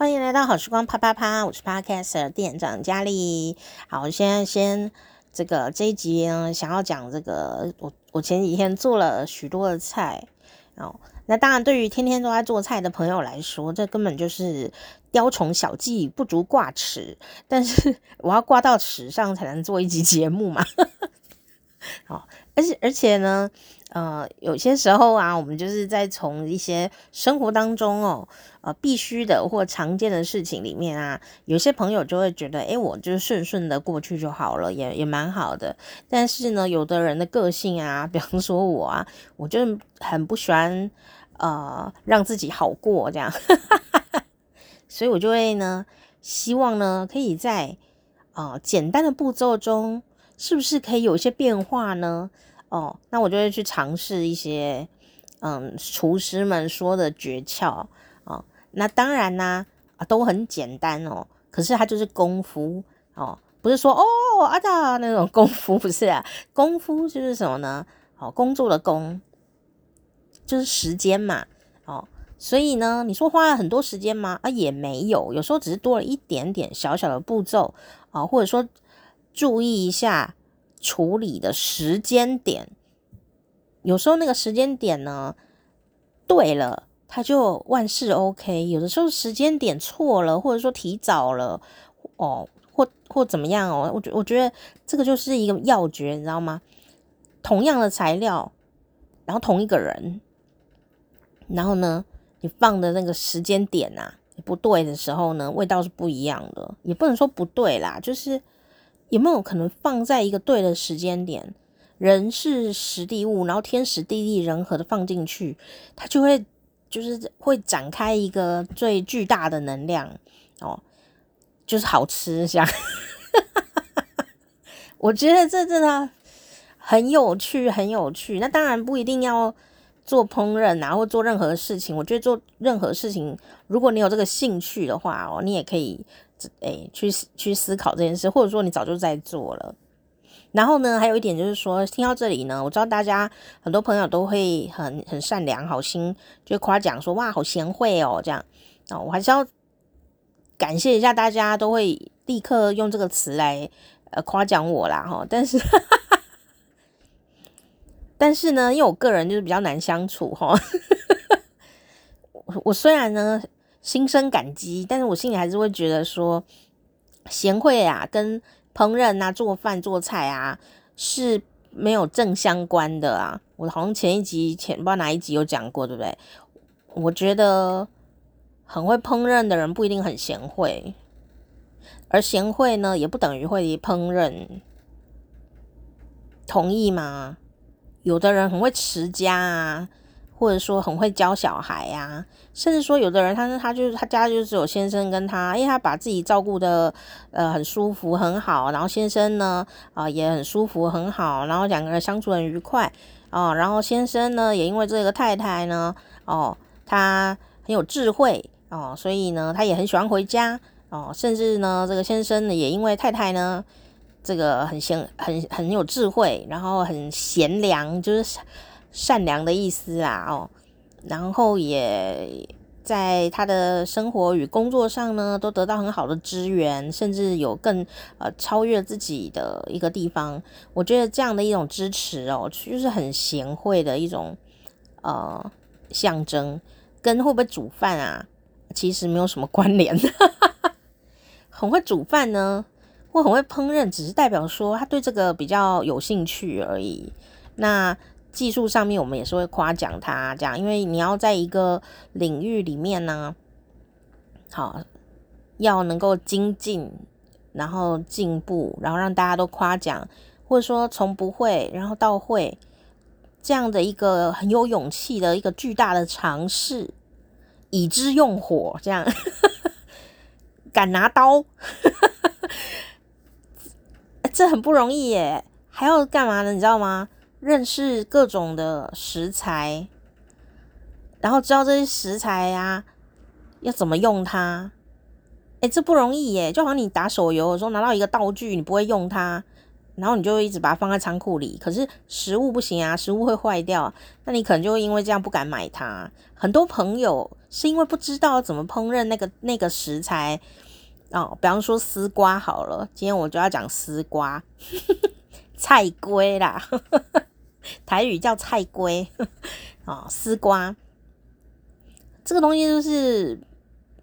欢迎来到好时光啪啪啪，我是 Podcaster 店长佳丽。好，我现在先这个这一集呢，想要讲这个，我我前几天做了许多的菜哦。那当然，对于天天都在做菜的朋友来说，这根本就是雕虫小技，不足挂齿。但是 我要挂到齿上才能做一集节目嘛。好，而且而且呢。呃，有些时候啊，我们就是在从一些生活当中哦，呃，必须的或常见的事情里面啊，有些朋友就会觉得，诶，我就是顺顺的过去就好了，也也蛮好的。但是呢，有的人的个性啊，比方说我啊，我就很不喜欢呃让自己好过这样，所以我就会呢，希望呢，可以在呃简单的步骤中，是不是可以有一些变化呢？哦，那我就会去尝试一些，嗯，厨师们说的诀窍哦。那当然呢，啊，都很简单哦。可是它就是功夫哦，不是说哦啊的那种功夫，不是啊。功夫就是什么呢？哦，工作的工，就是时间嘛。哦，所以呢，你说花了很多时间吗？啊，也没有，有时候只是多了一点点小小的步骤啊，或者说注意一下。处理的时间点，有时候那个时间点呢，对了，他就万事 OK；有的时候时间点错了，或者说提早了，哦，或或怎么样哦，我觉我觉得这个就是一个要诀，你知道吗？同样的材料，然后同一个人，然后呢，你放的那个时间点啊，不对的时候呢，味道是不一样的，也不能说不对啦，就是。有没有可能放在一个对的时间点，人是实地物，然后天时地利人和的放进去，它就会就是会展开一个最巨大的能量哦，就是好吃这样。我觉得这真的很有趣，很有趣。那当然不一定要做烹饪啊，或做任何事情。我觉得做任何事情，如果你有这个兴趣的话哦，你也可以。诶，去去思考这件事，或者说你早就在做了。然后呢，还有一点就是说，听到这里呢，我知道大家很多朋友都会很很善良、好心，就夸奖说哇，好贤惠哦，这样啊，我还是要感谢一下大家，都会立刻用这个词来呃夸奖我啦哈。但是，但是呢，因为我个人就是比较难相处哈。我我虽然呢。心生感激，但是我心里还是会觉得说，贤惠啊，跟烹饪啊、做饭做菜啊是没有正相关的啊。我好像前一集前不知道哪一集有讲过，对不对？我觉得很会烹饪的人不一定很贤惠，而贤惠呢，也不等于会烹饪，同意吗？有的人很会持家啊。或者说很会教小孩呀、甚至说有的人他他就是他家就只有先生跟他，因为他把自己照顾的呃很舒服很好，然后先生呢啊、也很舒服很好，然后两个人相处很愉快哦、然后先生呢也因为这个太太呢哦他很有智慧哦，所以呢他也很喜欢回家哦，甚至呢这个先生呢也因为太太呢这个很贤很很有智慧，然后很贤良就是。善良的意思啊，哦，然后也在他的生活与工作上呢，都得到很好的支援，甚至有更呃超越自己的一个地方。我觉得这样的一种支持哦，就是很贤惠的一种呃象征，跟会不会煮饭啊，其实没有什么关联。很会煮饭呢，或很会烹饪，只是代表说他对这个比较有兴趣而已。那。技术上面，我们也是会夸奖他这样，因为你要在一个领域里面呢，好，要能够精进，然后进步，然后让大家都夸奖，或者说从不会然后到会，这样的一个很有勇气的一个巨大的尝试，以之用火这样，敢拿刀，这很不容易耶，还要干嘛呢？你知道吗？认识各种的食材，然后知道这些食材呀、啊、要怎么用它，哎，这不容易耶！就好像你打手游的时候拿到一个道具，你不会用它，然后你就一直把它放在仓库里。可是食物不行啊，食物会坏掉，那你可能就会因为这样不敢买它。很多朋友是因为不知道怎么烹饪那个那个食材哦。比方说丝瓜好了，今天我就要讲丝瓜，菜龟啦，台语叫菜龟啊，丝瓜这个东西就是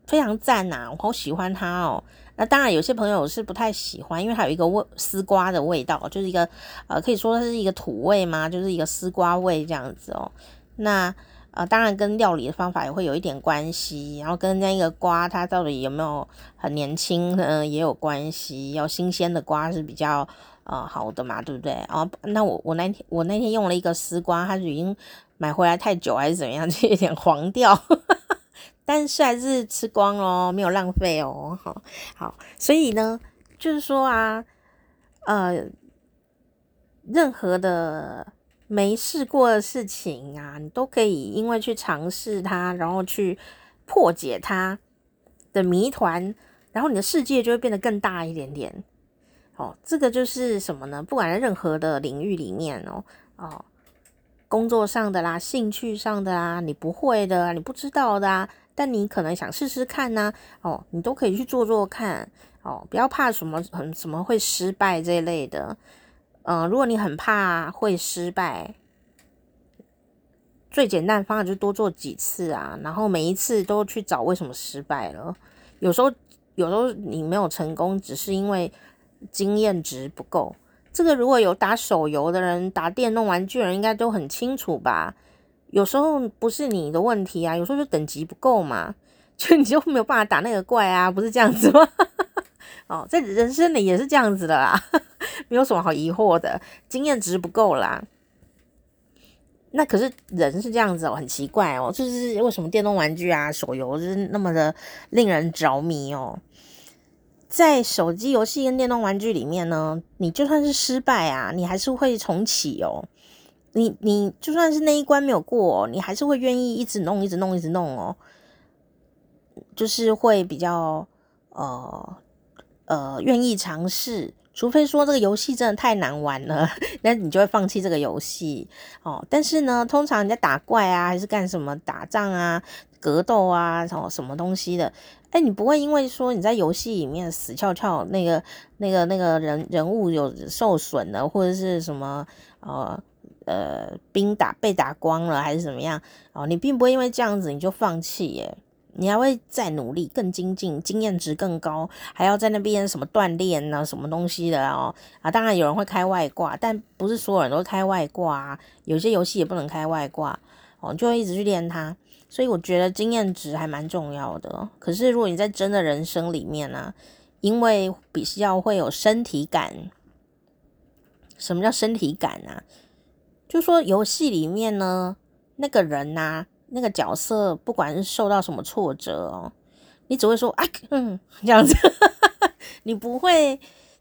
非常赞呐，我好喜欢它哦。那当然，有些朋友是不太喜欢，因为它有一个味丝瓜的味道，就是一个呃，可以说它是一个土味嘛，就是一个丝瓜味这样子哦。那呃，当然跟料理的方法也会有一点关系，然后跟那个瓜它到底有没有很年轻呢也有关系。要新鲜的瓜是比较呃好的嘛，对不对？哦，那我我那天我那天用了一个丝瓜，它是已经买回来太久还是怎么样，就有点黄掉。但是还是吃光哦，没有浪费哦。好，好，所以呢，就是说啊，呃，任何的没试过的事情啊，你都可以因为去尝试它，然后去破解它的谜团，然后你的世界就会变得更大一点点。哦，这个就是什么呢？不管在任何的领域里面哦，哦，工作上的啦，兴趣上的啦，你不会的，你不知道的啊。但你可能想试试看呢、哦，你都可以去做做看，哦，不要怕什么很什么会失败这一类的，嗯、如果你很怕会失败，最简单的方法就多做几次啊，然后每一次都去找为什么失败了。有时候，有时候你没有成功，只是因为经验值不够。这个如果有打手游的人、打电动玩具人，应该都很清楚吧。有时候不是你的问题啊，有时候就等级不够嘛，就你就没有办法打那个怪啊，不是这样子吗？哦，在人生里也是这样子的啦，没有什么好疑惑的，经验值不够啦。那可是人是这样子哦，很奇怪哦，就是为什么电动玩具啊、手游就是那么的令人着迷哦？在手机游戏跟电动玩具里面呢，你就算是失败啊，你还是会重启哦。你你就算是那一关没有过，你还是会愿意一直弄，一直弄，一直弄哦，就是会比较呃呃愿意尝试，除非说这个游戏真的太难玩了，那你就会放弃这个游戏哦。但是呢，通常你在打怪啊，还是干什么打仗啊、格斗啊，什么什么东西的，哎，你不会因为说你在游戏里面死翘翘，那个那个那个人人物有受损了，或者是什么呃。呃，兵打被打光了还是怎么样？哦，你并不会因为这样子你就放弃耶，你还会再努力，更精进，经验值更高，还要在那边什么锻炼啊，什么东西的哦。啊，当然有人会开外挂，但不是所有人都开外挂啊，有些游戏也不能开外挂哦，就会一直去练它。所以我觉得经验值还蛮重要的。可是如果你在真的人生里面呢，啊，因为比较会有身体感，什么叫身体感啊？就说游戏里面呢，那个人呐、啊，那个角色，不管是受到什么挫折哦，你只会说啊，嗯，这样子，你不会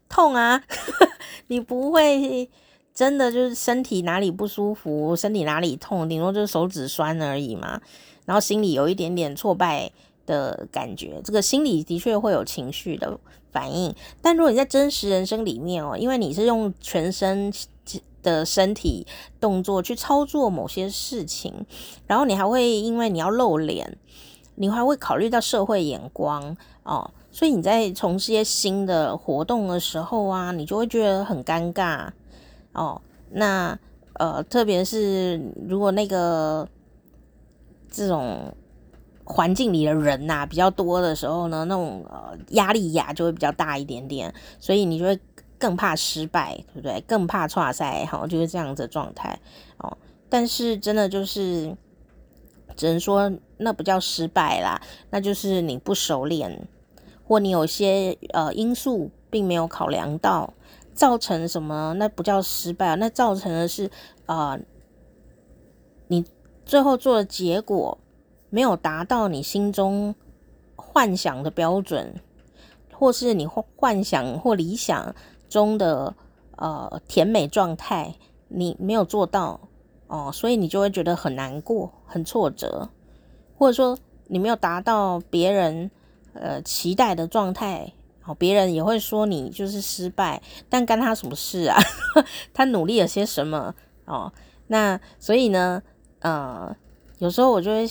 痛啊，你不会真的就是身体哪里不舒服，身体哪里痛，顶多就是手指酸而已嘛。然后心里有一点点挫败的感觉，这个心里的确会有情绪的反应。但如果你在真实人生里面哦，因为你是用全身。的身体动作去操作某些事情，然后你还会因为你要露脸，你还会考虑到社会眼光哦，所以你在从事一些新的活动的时候啊，你就会觉得很尴尬哦。那呃，特别是如果那个这种环境里的人呐、比较多的时候呢，那种呃压力呀就会比较大一点点，所以你就会。更怕失败，对不对？更怕挫赛，好，就是这样子状态哦。但是真的就是，只能说那不叫失败啦，那就是你不熟练，或你有些呃因素并没有考量到，造成什么？那不叫失败，那造成的是呃，你最后做的结果没有达到你心中幻想的标准，或是你幻想或理想。中的呃甜美状态，你没有做到哦，所以你就会觉得很难过、很挫折，或者说你没有达到别人呃期待的状态，哦，别人也会说你就是失败，但干他什么事啊？他努力了些什么哦？那所以呢，呃，有时候我就会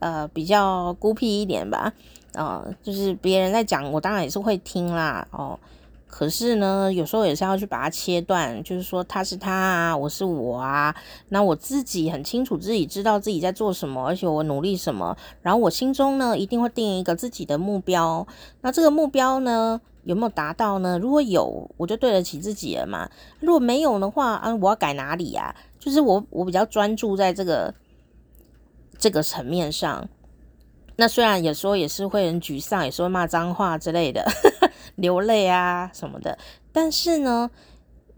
呃比较孤僻一点吧，啊、就是别人在讲，我当然也是会听啦，哦。可是呢，有时候也是要去把它切断，就是说他是他啊，我是我啊。那我自己很清楚自己知道自己在做什么，而且我努力什么。然后我心中呢，一定会定一个自己的目标。那这个目标呢，有没有达到呢？如果有，我就对得起自己了嘛。如果没有的话，啊，我要改哪里呀？就是我我比较专注在这个这个层面上。那虽然有时候也是会很沮丧，也是会骂脏话之类的。流泪啊什么的，但是呢，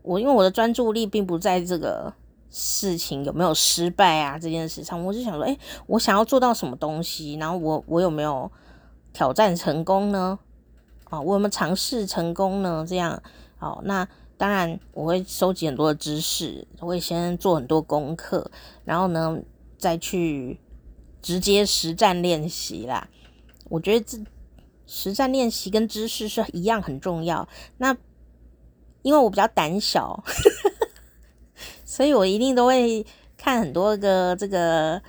我因为我的专注力并不在这个事情有没有失败啊这件事上，我就想说，诶，我想要做到什么东西，然后我我有没有挑战成功呢？啊，我有没有尝试成功呢？这样，好，那当然我会收集很多的知识，我会先做很多功课，然后呢再去直接实战练习啦。我觉得这。实战练习跟知识是一样很重要。那因为我比较胆小，所以我一定都会看很多个这个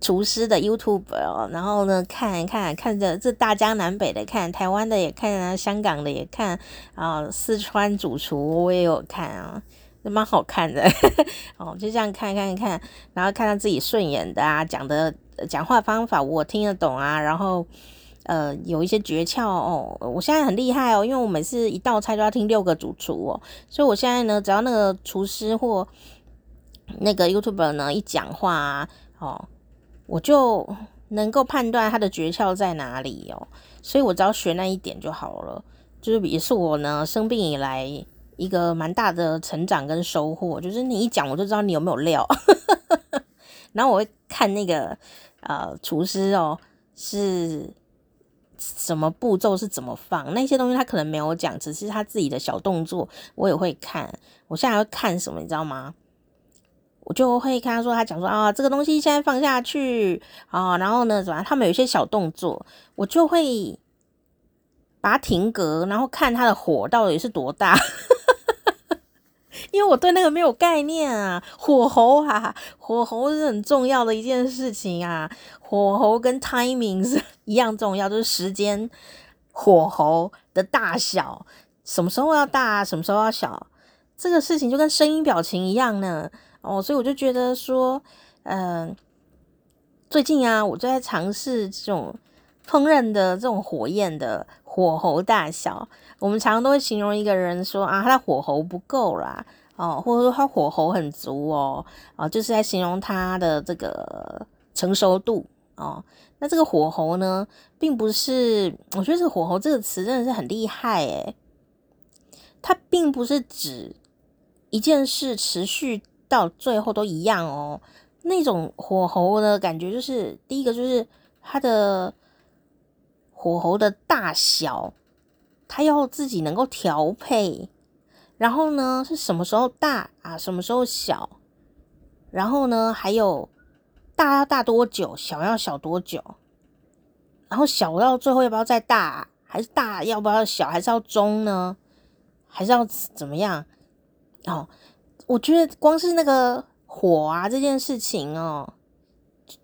厨师的 YouTube 哦，然后呢看一看，看着这大江南北的看，台湾的也看啊，香港的也看啊，四川主厨我也有看啊，蛮好看的 哦，就这样看看看，然后看到自己顺眼的啊，讲的讲话方法我听得懂啊，然后。呃，有一些诀窍哦，我现在很厉害哦，因为我每次一道菜都要听六个主厨哦，所以我现在呢，只要那个厨师或那个 YouTube 呢一讲话啊，哦，我就能够判断他的诀窍在哪里哦，所以我只要学那一点就好了，就是也是我呢生病以来一个蛮大的成长跟收获，就是你一讲我就知道你有没有料，然后我会看那个呃厨师哦是。什么步骤是怎么放那些东西，他可能没有讲，只是他自己的小动作，我也会看。我现在会看什么，你知道吗？我就会看他说，他讲说啊，这个东西现在放下去啊，然后呢，怎么？他们有一些小动作，我就会把它停格，然后看他的火到底是多大。因为我对那个没有概念啊，火候啊，火候是很重要的一件事情啊，火候跟 timing 是一样重要，就是时间、火候的大小，什么时候要大，什么时候要小，这个事情就跟声音表情一样呢。哦，所以我就觉得说，嗯、最近啊，我就在尝试这种烹饪的这种火焰的火候大小。我们常常都会形容一个人说啊，他的火候不够啦。哦，或者说他火候很足哦，哦，就是在形容他的这个成熟度哦。那这个火候呢，并不是，我觉得这个火候这个词真的是很厉害诶，它并不是指一件事持续到最后都一样哦。那种火候的感觉，就是第一个就是它的火候的大小，它要自己能够调配。然后呢，是什么时候大啊？什么时候小？然后呢，还有大要大多久？小要小多久？然后小到最后要不要再大？还是大要不要小？还是要中呢？还是要怎么样？哦，我觉得光是那个火啊这件事情哦，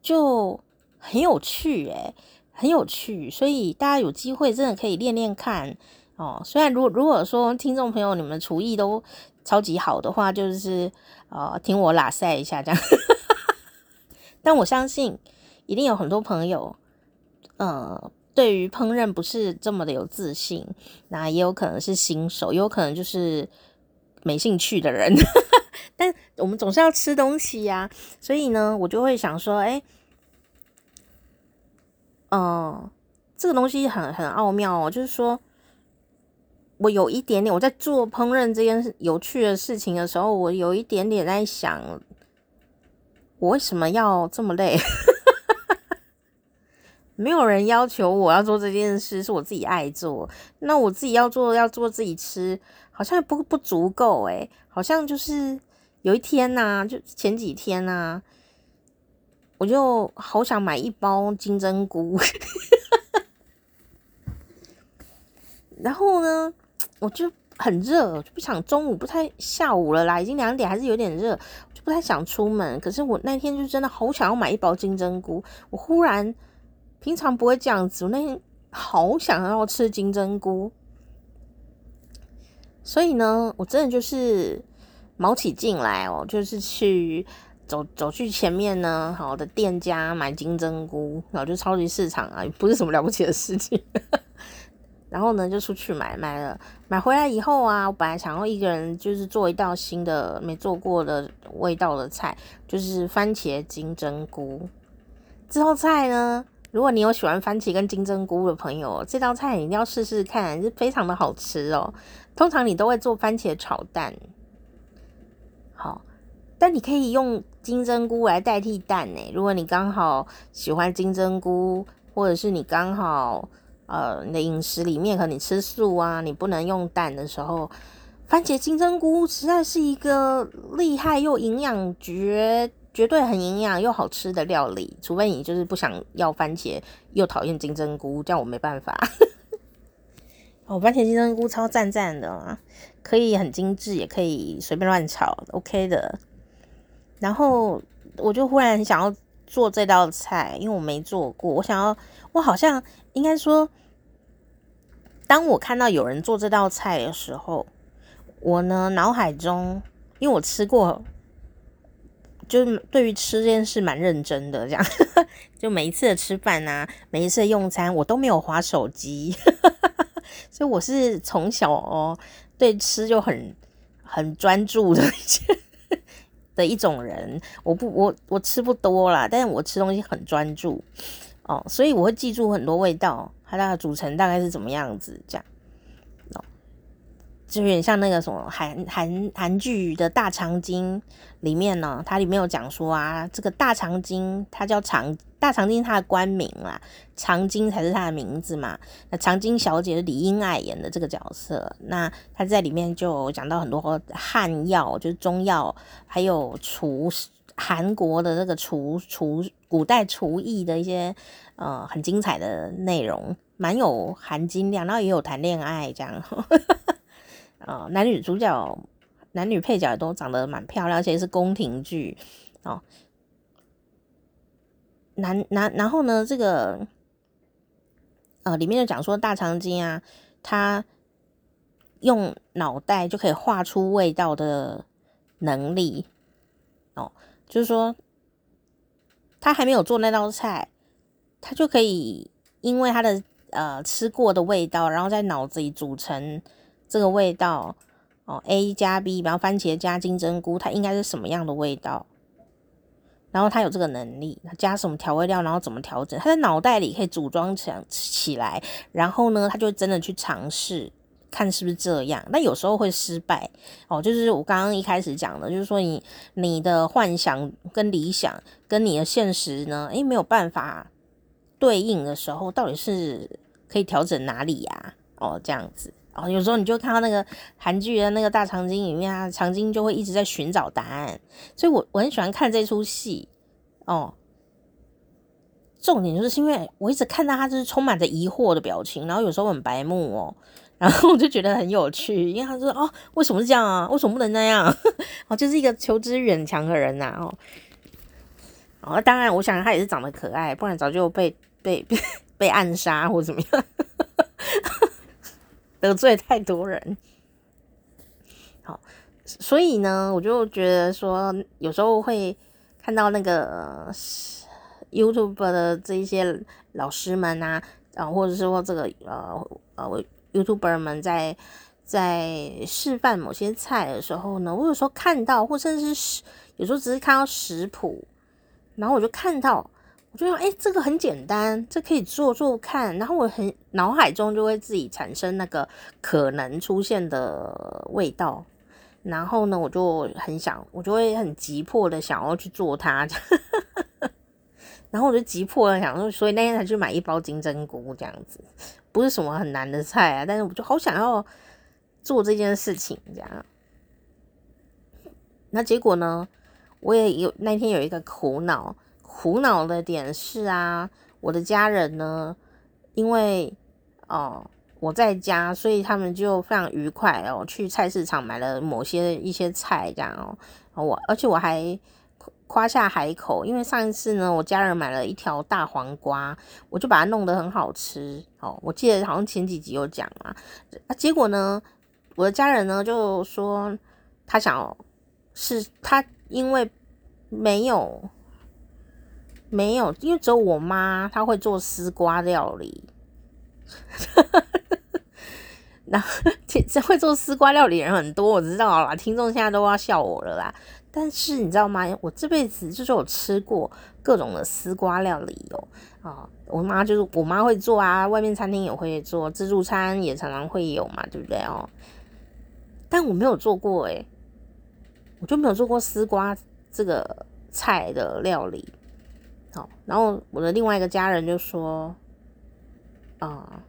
就很有趣诶，很有趣。所以大家有机会真的可以练练看。哦，虽然如果如果说听众朋友你们厨艺都超级好的话，就是呃听我拉赛一下这样，但我相信一定有很多朋友，呃，对于烹饪不是这么的有自信，那也有可能是新手，也有可能就是没兴趣的人，但我们总是要吃东西呀，所以呢，我就会想说，哎，嗯、这个东西很很奥妙哦，就是说。我有一点点，我在做烹饪这件有趣的事情的时候，我有一点点在想，我为什么要这么累？没有人要求我要做这件事，是我自己爱做。那我自己要做，要做自己吃，好像不不足够诶，好像就是有一天呐、就前几天呐、我就好想买一包金针菇，然后呢？我就很热，就不想中午不太下午了啦，已经两点还是有点热，就不太想出门。可是我那天就真的好想要买一包金针菇，我忽然平常不会这样子，我那天好想要吃金针菇，所以呢，我真的就是卯起劲来哦，就是去走走去前面呢，好的店家买金针菇，然后就超级市场啊，不是什么了不起的事情。然后呢，就出去买，买了，买回来以后啊，我本来想要一个人就是做一道新的没做过的味道的菜，就是番茄金针菇。这道菜呢，如果你有喜欢番茄跟金针菇的朋友，这道菜你一定要试试看，是非常的好吃哦。通常你都会做番茄炒蛋，好，但你可以用金针菇来代替蛋呢。如果你刚好喜欢金针菇，或者是你刚好。呃，你的饮食里面可能你吃素啊，你不能用蛋的时候，番茄金针菇实在是一个厉害又营养绝绝对很营养又好吃的料理。除非你就是不想要番茄又讨厌金针菇，这样我没办法。哦，番茄金针菇超赞赞的啊，可以很精致，也可以随便乱炒，OK 的。然后我就忽然想要做这道菜，因为我没做过，我想要，我好像应该说。当我看到有人做这道菜的时候，我呢脑海中，因为我吃过，就是对于吃这件事蛮认真的，这样，就每一次的吃饭啊，每一次的用餐，我都没有滑手机，所以我是从小哦对吃就很很专注的的一种人。我不我我吃不多啦，但是我吃东西很专注哦，所以我会记住很多味道。它的组成大概是怎么样子？这样，就有点像那个什么韩韩韩剧的大长今里面呢，它里面有讲说啊，这个大长今它叫长大长今，它的官名啦，长今才是它的名字嘛。那长今小姐是李英爱演的这个角色，那她在里面就讲到很多汉药，就是中药，还有厨韩国的这个厨厨古代厨艺的一些。呃，很精彩的内容，蛮有含金量，然后也有谈恋爱这样，呵呵呃，男女主角、男女配角也都长得蛮漂亮，而且是宫廷剧哦。男男，然后呢，这个呃，里面就讲说大长今啊，他用脑袋就可以画出味道的能力哦，就是说他还没有做那道菜。他就可以因为他的呃吃过的味道，然后在脑子里组成这个味道哦，A 加 B，比方番茄加金针菇，它应该是什么样的味道？然后他有这个能力，他加什么调味料，然后怎么调整？他在脑袋里可以组装起起来，然后呢，他就真的去尝试看是不是这样。那有时候会失败哦，就是我刚刚一开始讲的，就是说你你的幻想跟理想跟你的现实呢，诶，没有办法。对应的时候，到底是可以调整哪里呀？哦，这样子哦，有时候你就看到那个韩剧的那个大长今里面啊，长今就会一直在寻找答案，所以我我很喜欢看这出戏哦。重点就是因为我一直看到他就是充满着疑惑的表情，然后有时候很白目哦，然后我就觉得很有趣，因为他说哦，为什么是这样啊？为什么不能那样？哦，就是一个求知欲很强的人呐哦。哦，当然，我想他也是长得可爱，不然早就被。被被 被暗杀或怎么样，得罪太多人。好，所以呢，我就觉得说，有时候会看到那个 YouTube 的这一些老师们啊，啊，或者是说这个呃呃 YouTuber 们在在示范某些菜的时候呢，我有时候看到，或甚至是有时候只是看到食谱，然后我就看到。我就想，哎、这个很简单，这可以做做看。然后我很脑海中就会自己产生那个可能出现的味道。然后呢，我就很想，我就会很急迫的想要去做它。然后我就急迫的想说，所以那天才去买一包金针菇这样子，不是什么很难的菜啊。但是我就好想要做这件事情，这样。那结果呢，我也有那天有一个苦恼。苦恼的点是啊，我的家人呢，因为哦，我在家，所以他们就非常愉快哦，去菜市场买了某些一些菜这样哦，我而且我还。夸下海口，因为上一次呢，我家人买了一条大黄瓜，我就把它弄得很好吃。哦，我记得好像前几集有讲嘛，啊，结果呢，我的家人呢就说他想是他因为没有没有，因为只有我妈她会做丝瓜料理，然后其实会做丝瓜料理人很多，我知道啦，听众现在都要笑我了啦。但是你知道吗？我这辈子就是有吃过各种的丝瓜料理哦。啊，我妈就是我妈会做啊，外面餐厅也会做，自助餐也常常会有嘛，对不对哦？但我没有做过诶，我就没有做过丝瓜这个菜的料理。好，然后我的另外一个家人就说，啊，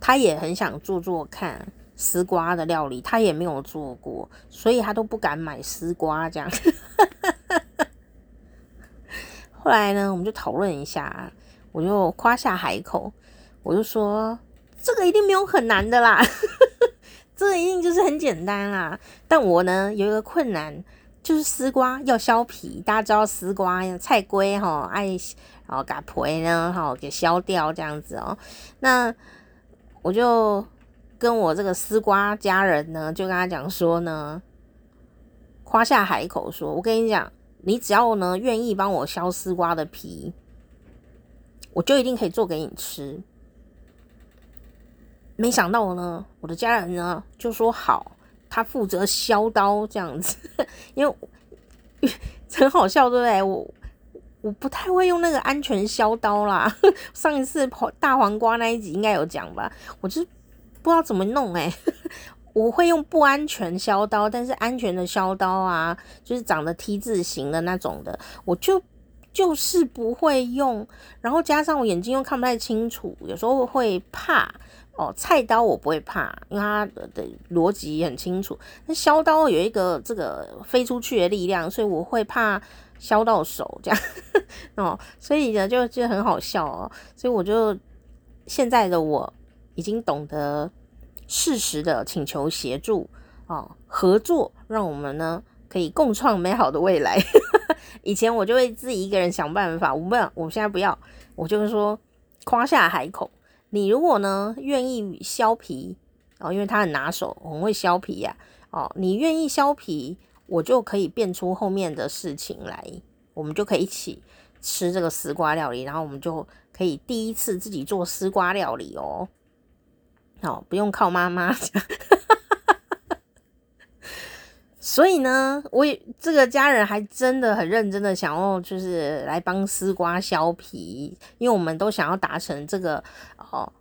他也很想做做看。丝瓜的料理，他也没有做过，所以他都不敢买丝瓜这样。后来呢，我们就讨论一下，我就夸下海口，我就说这个一定没有很难的啦，这个一定就是很简单啦。但我呢有一个困难，就是丝瓜要削皮，大家知道丝瓜菜龟哈爱，然后把皮呢哈给削掉这样子哦。那我就。跟我这个丝瓜家人呢，就跟他讲说呢，夸下海口说，我跟你讲，你只要呢愿意帮我削丝瓜的皮，我就一定可以做给你吃。没想到呢，我的家人呢就说好，他负责削刀这样子，因为 很好笑，对不对？我我不太会用那个安全削刀啦。上一次大黄瓜那一集应该有讲吧，我就。不知道怎么弄哎，我会用不安全削刀，但是安全的削刀啊，就是长得 T 字形的那种的，我就就是不会用。然后加上我眼睛又看不太清楚，有时候会怕哦。菜刀我不会怕，因为它的逻辑很清楚。那削刀有一个这个飞出去的力量，所以我会怕削到手这样 哦。所以呢，就就很好笑哦。所以我就现在的我。已经懂得适时的请求协助哦，合作，让我们呢可以共创美好的未来。以前我就会自己一个人想办法，我不要，我现在不要，我就是说夸下海口。你如果呢愿意削皮哦，因为他很拿手，很会削皮呀哦，你愿意削皮，我就可以变出后面的事情来，我们就可以一起吃这个丝瓜料理，然后我们就可以第一次自己做丝瓜料理哦。哦，不用靠妈妈。所以呢，我也这个家人还真的很认真的想要，就是来帮丝瓜削皮，因为我们都想要达成这个哦，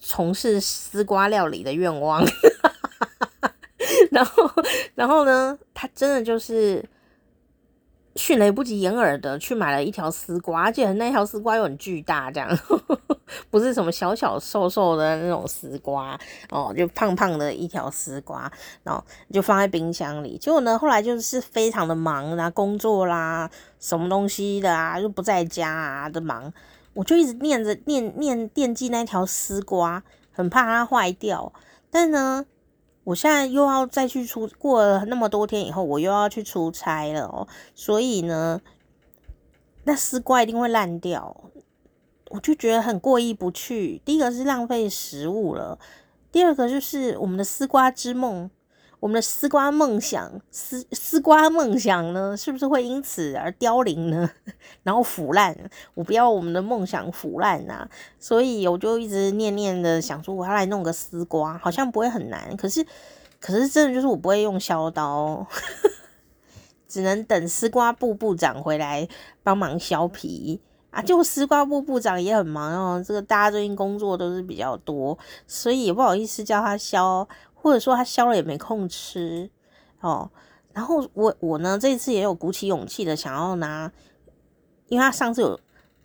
从事丝瓜料理的愿望。然后，然后呢，他真的就是。迅雷不及掩耳的去买了一条丝瓜，而且那条丝瓜又很巨大，这样不是什么小小瘦瘦的那种丝瓜哦，就胖胖的一条丝瓜，然后就放在冰箱里。结果呢，后来就是非常的忙啦，工作啦，什么东西的啊，又不在家啊的忙，我就一直念着念念惦记那条丝瓜，很怕它坏掉。但呢。我现在又要再去出，过了那么多天以后，我又要去出差了哦，所以呢，那丝瓜一定会烂掉，我就觉得很过意不去。第一个是浪费食物了，第二个就是我们的丝瓜之梦。我们的丝瓜梦想，丝丝瓜梦想呢，是不是会因此而凋零呢？然后腐烂？我不要我们的梦想腐烂啊！所以我就一直念念的想说，我要来弄个丝瓜，好像不会很难。可是，可是真的就是我不会用削刀，只能等丝瓜部部长回来帮忙削皮啊！就丝瓜部部长也很忙哦，这个大家最近工作都是比较多，所以也不好意思叫他削。或者说他削了也没空吃哦，然后我我呢这次也有鼓起勇气的想要拿，因为他上次有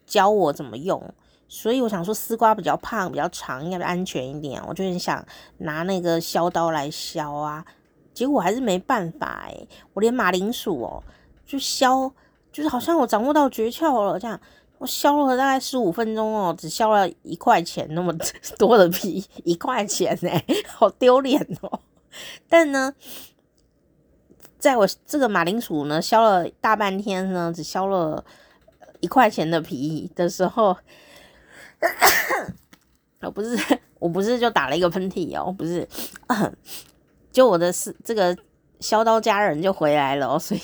教我怎么用，所以我想说丝瓜比较胖比较长应该安全一点，我就很想拿那个削刀来削啊，结果还是没办法诶，我连马铃薯哦就削，就是好像我掌握到诀窍了这样，我削了大概十五分钟哦，只削了一块钱那么 多的皮，一块钱哎，好丢脸哦。但呢，在我这个马铃薯呢削了大半天呢，只削了一块钱的皮的时候，我不是我不是就打了一个喷嚏哦，不是，就我的是这个削刀家人就回来了，所以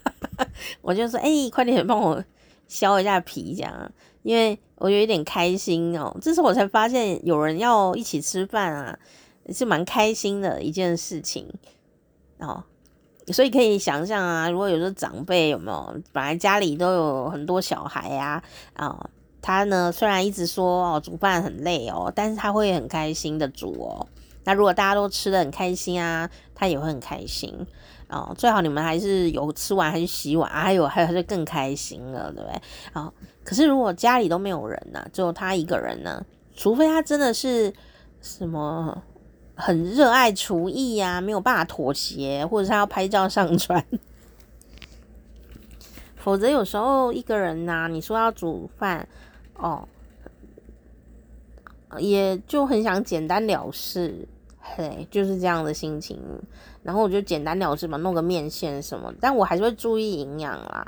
我就说，哎、快点帮我。削一下皮，这样，因为我有一点开心哦。这时候我才发现有人要一起吃饭啊，是蛮开心的一件事情哦。所以可以想象啊，如果有时候长辈有没有，本来家里都有很多小孩呀，啊，他呢虽然一直说哦煮饭很累哦，但是他会很开心的煮哦。那如果大家都吃的很开心啊，他也会很开心。哦，最好你们还是有吃完还是洗碗，还有还有就更开心了，对不对？哦，可是如果家里都没有人呢，只有他一个人呢，除非他真的是什么很热爱厨艺呀，没有办法妥协，或者他要拍照上传，否则有时候一个人呐，你说要煮饭，哦，也就很想简单了事。嘿，就是这样的心情，然后我就简单了事嘛，弄个面线什么，但我还是会注意营养啦。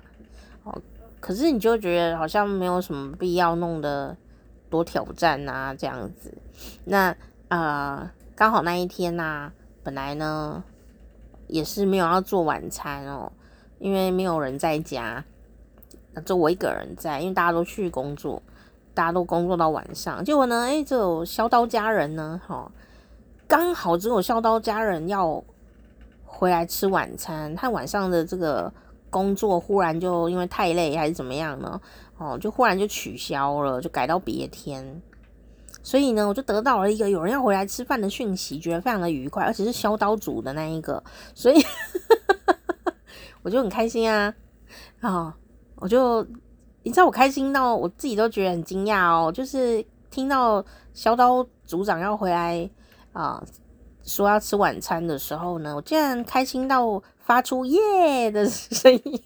哦，可是你就觉得好像没有什么必要弄得多挑战啊，这样子。那呃，刚好那一天呐、本来呢也是没有要做晚餐哦，因为没有人在家，就我一个人在，因为大家都去工作，大家都工作到晚上，结果呢，哎，这有削刀家人呢，哈、哦。刚好只有削刀家人要回来吃晚餐，他晚上的这个工作忽然就因为太累还是怎么样呢？哦，就忽然就取消了，就改到别天。所以呢，我就得到了一个有人要回来吃饭的讯息，觉得非常的愉快，而且是削刀组的那一个，所以 我就很开心啊！啊、哦，我就你知道我开心到我自己都觉得很惊讶哦，就是听到削刀组长要回来。啊，说要吃晚餐的时候呢，我竟然开心到发出耶的声音，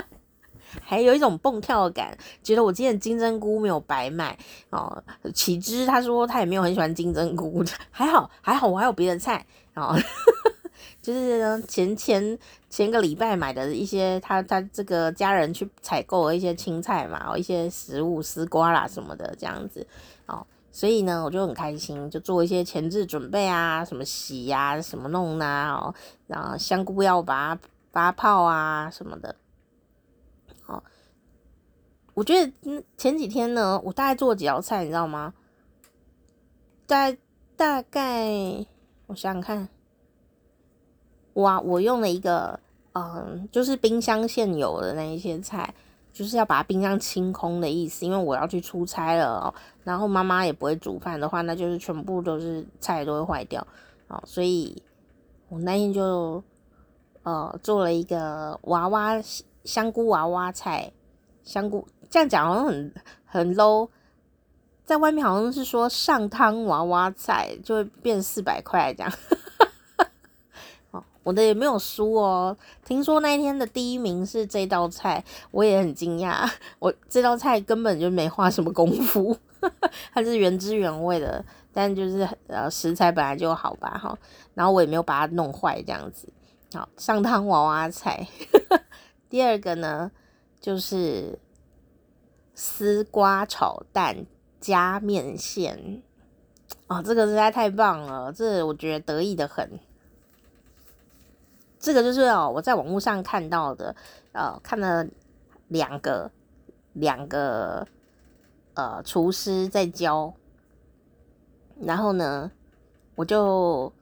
还有一种蹦跳感，觉得我今天金针菇没有白买哦。岂知他说他也没有很喜欢金针菇，还好还好，我还有别的菜哦，就是前前前个礼拜买的一些他他这个家人去采购的一些青菜嘛，一些食物丝瓜啦什么的这样子。所以呢，我就很开心，就做一些前置准备啊，什么洗呀、什么弄啊，哦，然后香菇要把它发泡啊，什么的。哦，我觉得前几天呢，我大概做几道菜，你知道吗？大大概，我想想看，哇，我用了一个，嗯，就是冰箱现有的那一些菜。就是要把冰箱清空的意思，因为我要去出差了哦。然后妈妈也不会煮饭的话，那就是全部都是菜都会坏掉哦。所以我那天就呃做了一个娃娃香菇娃娃菜，香菇这样讲好像很很 low，在外面好像是说上汤娃娃菜就会变四百块这样。我的也没有输哦，听说那一天的第一名是这道菜，我也很惊讶。我这道菜根本就没花什么功夫，它是原汁原味的，但就是呃食材本来就好吧哈，然后我也没有把它弄坏这样子。好，上汤娃娃菜。第二个呢，就是丝瓜炒蛋加面线，哦，这个实在太棒了，这我觉得得意的很。这个就是哦，我在网络上看到的，呃，看了两个两个呃厨师在教，然后呢，我就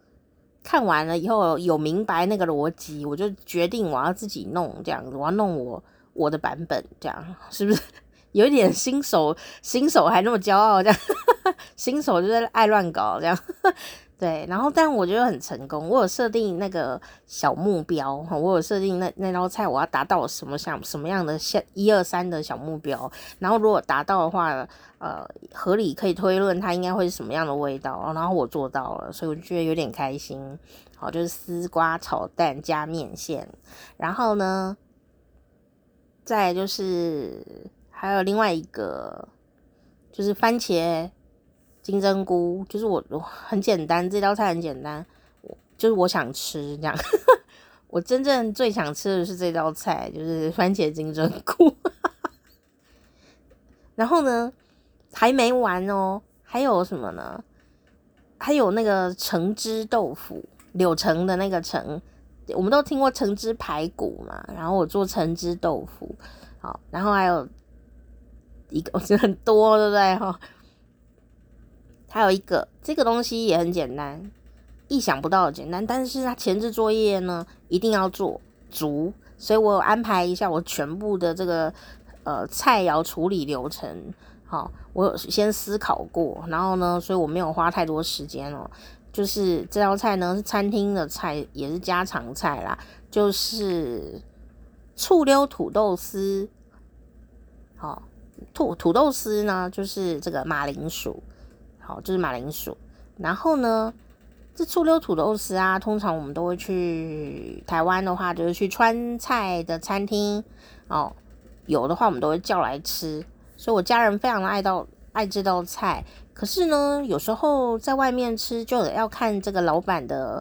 看完了以后有明白那个逻辑，我就决定我要自己弄这样子，我要弄我我的版本，这样是不是 有一点新手？新手还那么骄傲，这样 新手就是爱乱搞这样。对，然后但我觉得很成功。我有设定那个小目标，我有设定那那道菜我要达到什么像什么样的像一二三的小目标。然后如果达到的话，呃，合理可以推论它应该会是什么样的味道。然后我做到了，所以我觉得有点开心。好，就是丝瓜炒蛋加面线。然后呢，再就是还有另外一个就是番茄金针菇，就是我很简单，这道菜很简单，我就是我想吃这样。我真正最想吃的是这道菜，就是番茄金针菇。然后呢，还没完哦，还有什么呢？还有那个橙汁豆腐，柳橙的那个橙，我们都听过橙汁排骨嘛。然后我做橙汁豆腐，好，然后还有一个，我觉得很多，对不对？哈，还有一个，这个东西也很简单。意想不到的简单，但是它前置作业呢一定要做足，所以我有安排一下我全部的这个呃菜肴处理流程。好，我有先思考过，然后呢，所以我没有花太多时间哦。就是这道菜呢是餐厅的菜，也是家常菜啦，就是醋溜土豆丝。好，土土豆丝呢就是这个马铃薯，好，就是马铃薯，然后呢。这醋溜土豆丝啊，通常我们都会去台湾的话，就是去川菜的餐厅哦。有的话，我们都会叫来吃。所以我家人非常的爱到爱这道菜。可是呢，有时候在外面吃，就要看这个老板的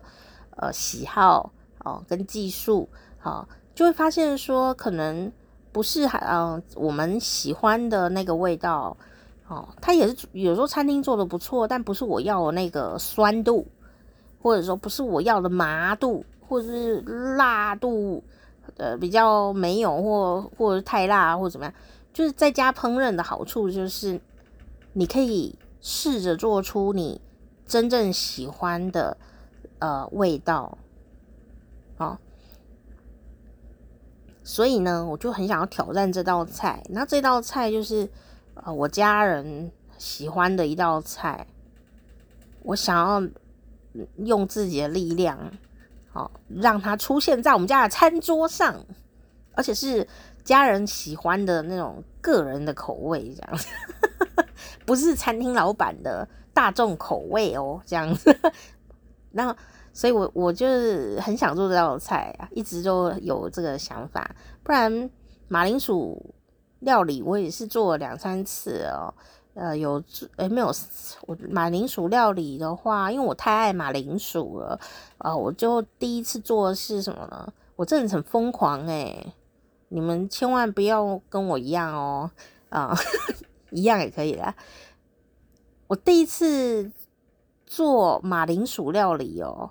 呃喜好哦跟技术，好、就会发现说可能不是嗯、我们喜欢的那个味道哦。它也是有时候餐厅做的不错，但不是我要的那个酸度。或者说不是我要的麻度，或者是辣度，呃，比较没有，或或者太辣，或者怎么样，就是在家烹饪的好处就是，你可以试着做出你真正喜欢的呃味道，好，所以呢，我就很想要挑战这道菜。那这道菜就是呃我家人喜欢的一道菜，我想要。用自己的力量，好，让它出现在我们家的餐桌上，而且是家人喜欢的那种个人的口味，这样子，不是餐厅老板的大众口味哦，这样子。那，所以我我就是很想做这道菜啊，一直都有这个想法。不然，马铃薯料理我也是做了两三次哦。呃，有诶、欸，没有我马铃薯料理的话，因为我太爱马铃薯了，啊、我就第一次做的是什么呢？我真的很疯狂诶、你们千万不要跟我一样哦，啊、一样也可以啦。我第一次做马铃薯料理哦，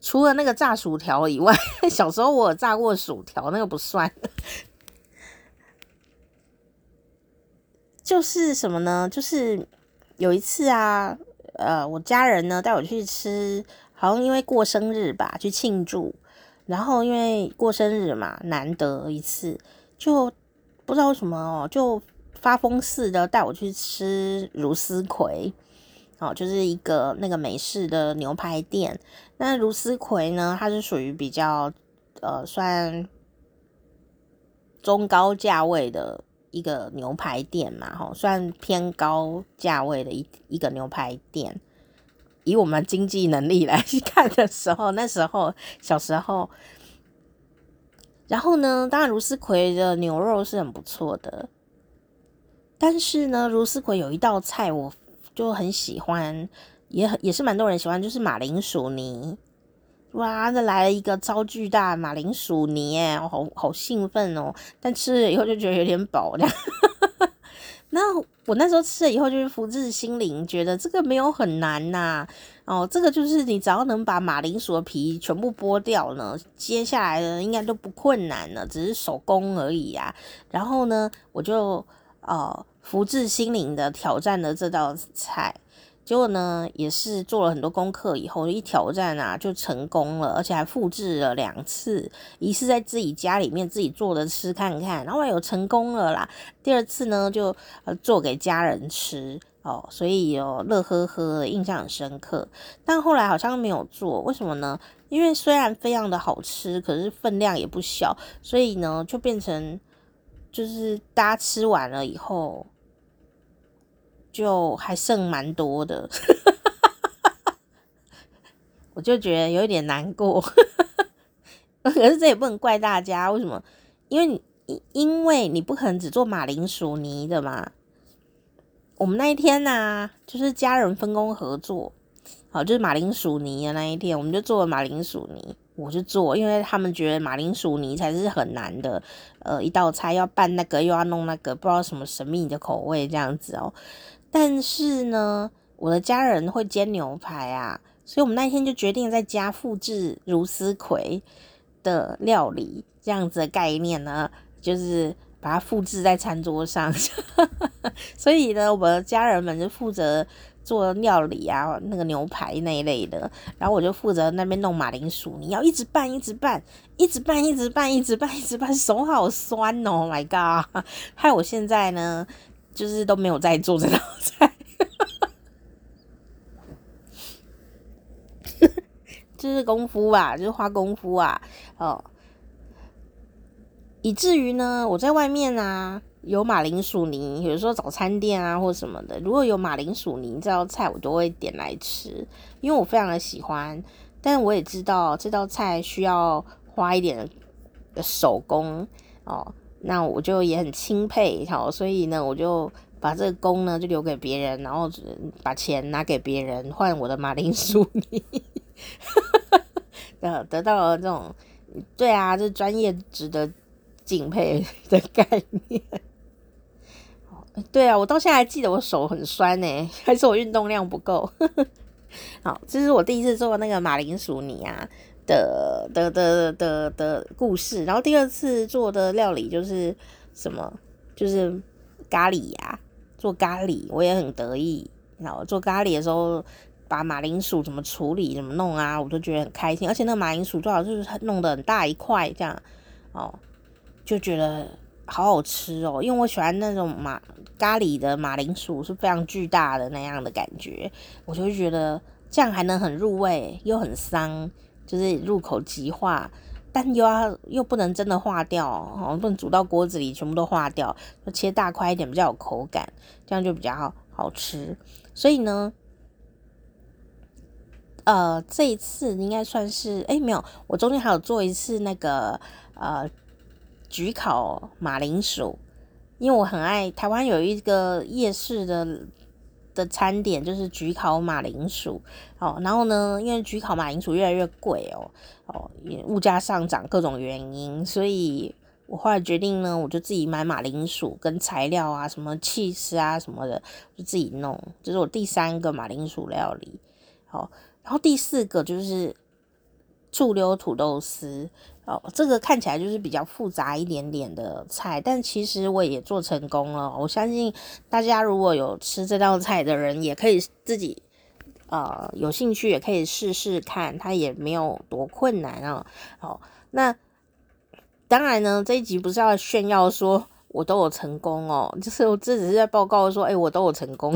除了那个炸薯条以外，小时候我有炸过薯条，那个不算。就是什么呢？就是有一次啊，呃，我家人呢带我去吃，好像因为过生日吧，去庆祝。然后因为过生日嘛，难得一次，就不知道为什么哦，就发疯似的带我去吃如丝葵，哦，就是一个那个美式的牛排店。那如丝葵呢，它是属于比较呃算中高价位的。一个牛排店嘛，吼，算偏高价位的一一个牛排店。以我们经济能力来看的时候，那时候小时候，然后呢，当然茹丝葵的牛肉是很不错的，但是呢，茹丝葵有一道菜我就很喜欢，也很也是蛮多人喜欢，就是马铃薯泥。哇，这来了一个超巨大马铃薯泥，我，好好兴奋哦！但吃了以后就觉得有点饱，这样。那我那时候吃了以后就是福至心灵，觉得这个没有很难呐、哦，这个就是你只要能把马铃薯的皮全部剥掉呢，接下来呢应该都不困难了，只是手工而已啊。然后呢，我就呃福至心灵的挑战了这道菜。结果呢，也是做了很多功课以后，一挑战啊就成功了，而且还复制了两次，一次在自己家里面自己做的吃看看，然后有成功了啦。第二次呢，就呃做给家人吃哦，所以有乐呵呵，印象很深刻。但后来好像没有做，为什么呢？因为虽然非常的好吃，可是分量也不小，所以呢就变成就是大家吃完了以后。就还剩蛮多的，我就觉得有一点难过。可是这也不能怪大家，为什么？因为因因为你不可能只做马铃薯泥的嘛。我们那一天呢、就是家人分工合作，好，就是马铃薯泥的那一天，我们就做了马铃薯泥。我就做，因为他们觉得马铃薯泥才是很难的，呃，一道菜要拌那个又要弄那个，不知道什么神秘的口味这样子哦。但是呢，我的家人会煎牛排啊，所以我们那天就决定在家复制如丝葵的料理，这样子的概念呢，就是把它复制在餐桌上。所以呢，我的家人们就负责。做料理啊，那个牛排那一类的，然后我就负责那边弄马铃薯，你要一直拌，一直拌，一直拌，一直拌，一直拌，一直拌，手好酸哦，My God！害我现在呢，就是都没有在做这道菜，就是功夫啊，就是花功夫啊，哦，以至于呢，我在外面啊。有马铃薯泥，有时候早餐店啊或什么的，如果有马铃薯泥这道菜，我都会点来吃，因为我非常的喜欢。但我也知道这道菜需要花一点的手工哦，那我就也很钦佩，好，所以呢，我就把这个工呢就留给别人，然后把钱拿给别人换我的马铃薯泥，得 得到了这种，对啊，这专业值得敬佩 的概念。对啊，我到现在还记得我手很酸呢，还是我运动量不够。好，这是我第一次做那个马铃薯泥啊的的的的的故事。然后第二次做的料理就是什么？就是咖喱呀，做咖喱我也很得意。然后做咖喱的时候，把马铃薯怎么处理、怎么弄啊，我都觉得很开心。而且那个马铃薯最好就是弄得很大一块这样，哦，就觉得。好好吃哦，因为我喜欢那种马咖喱的马铃薯是非常巨大的那样的感觉，我就会觉得这样还能很入味，又很香，就是入口即化，但又要又不能真的化掉哦，不能煮到锅子里全部都化掉，就切大块一点比较有口感，这样就比较好好吃。所以呢，呃，这一次应该算是诶，没有，我中间还有做一次那个呃。焗烤马铃薯，因为我很爱台湾有一个夜市的的餐点，就是焗烤马铃薯哦。然后呢，因为焗烤马铃薯越来越贵哦，哦，物价上涨各种原因，所以我后来决定呢，我就自己买马铃薯跟材料啊，什么起司啊什么的，就自己弄。这是我第三个马铃薯料理，好，然后第四个就是醋溜土豆丝。哦，这个看起来就是比较复杂一点点的菜，但其实我也做成功了。我相信大家如果有吃这道菜的人，也可以自己呃有兴趣也可以试试看，它也没有多困难啊。好，那当然呢，这一集不是要炫耀说我都有成功哦，就是我这只是在报告说，哎，我都有成功。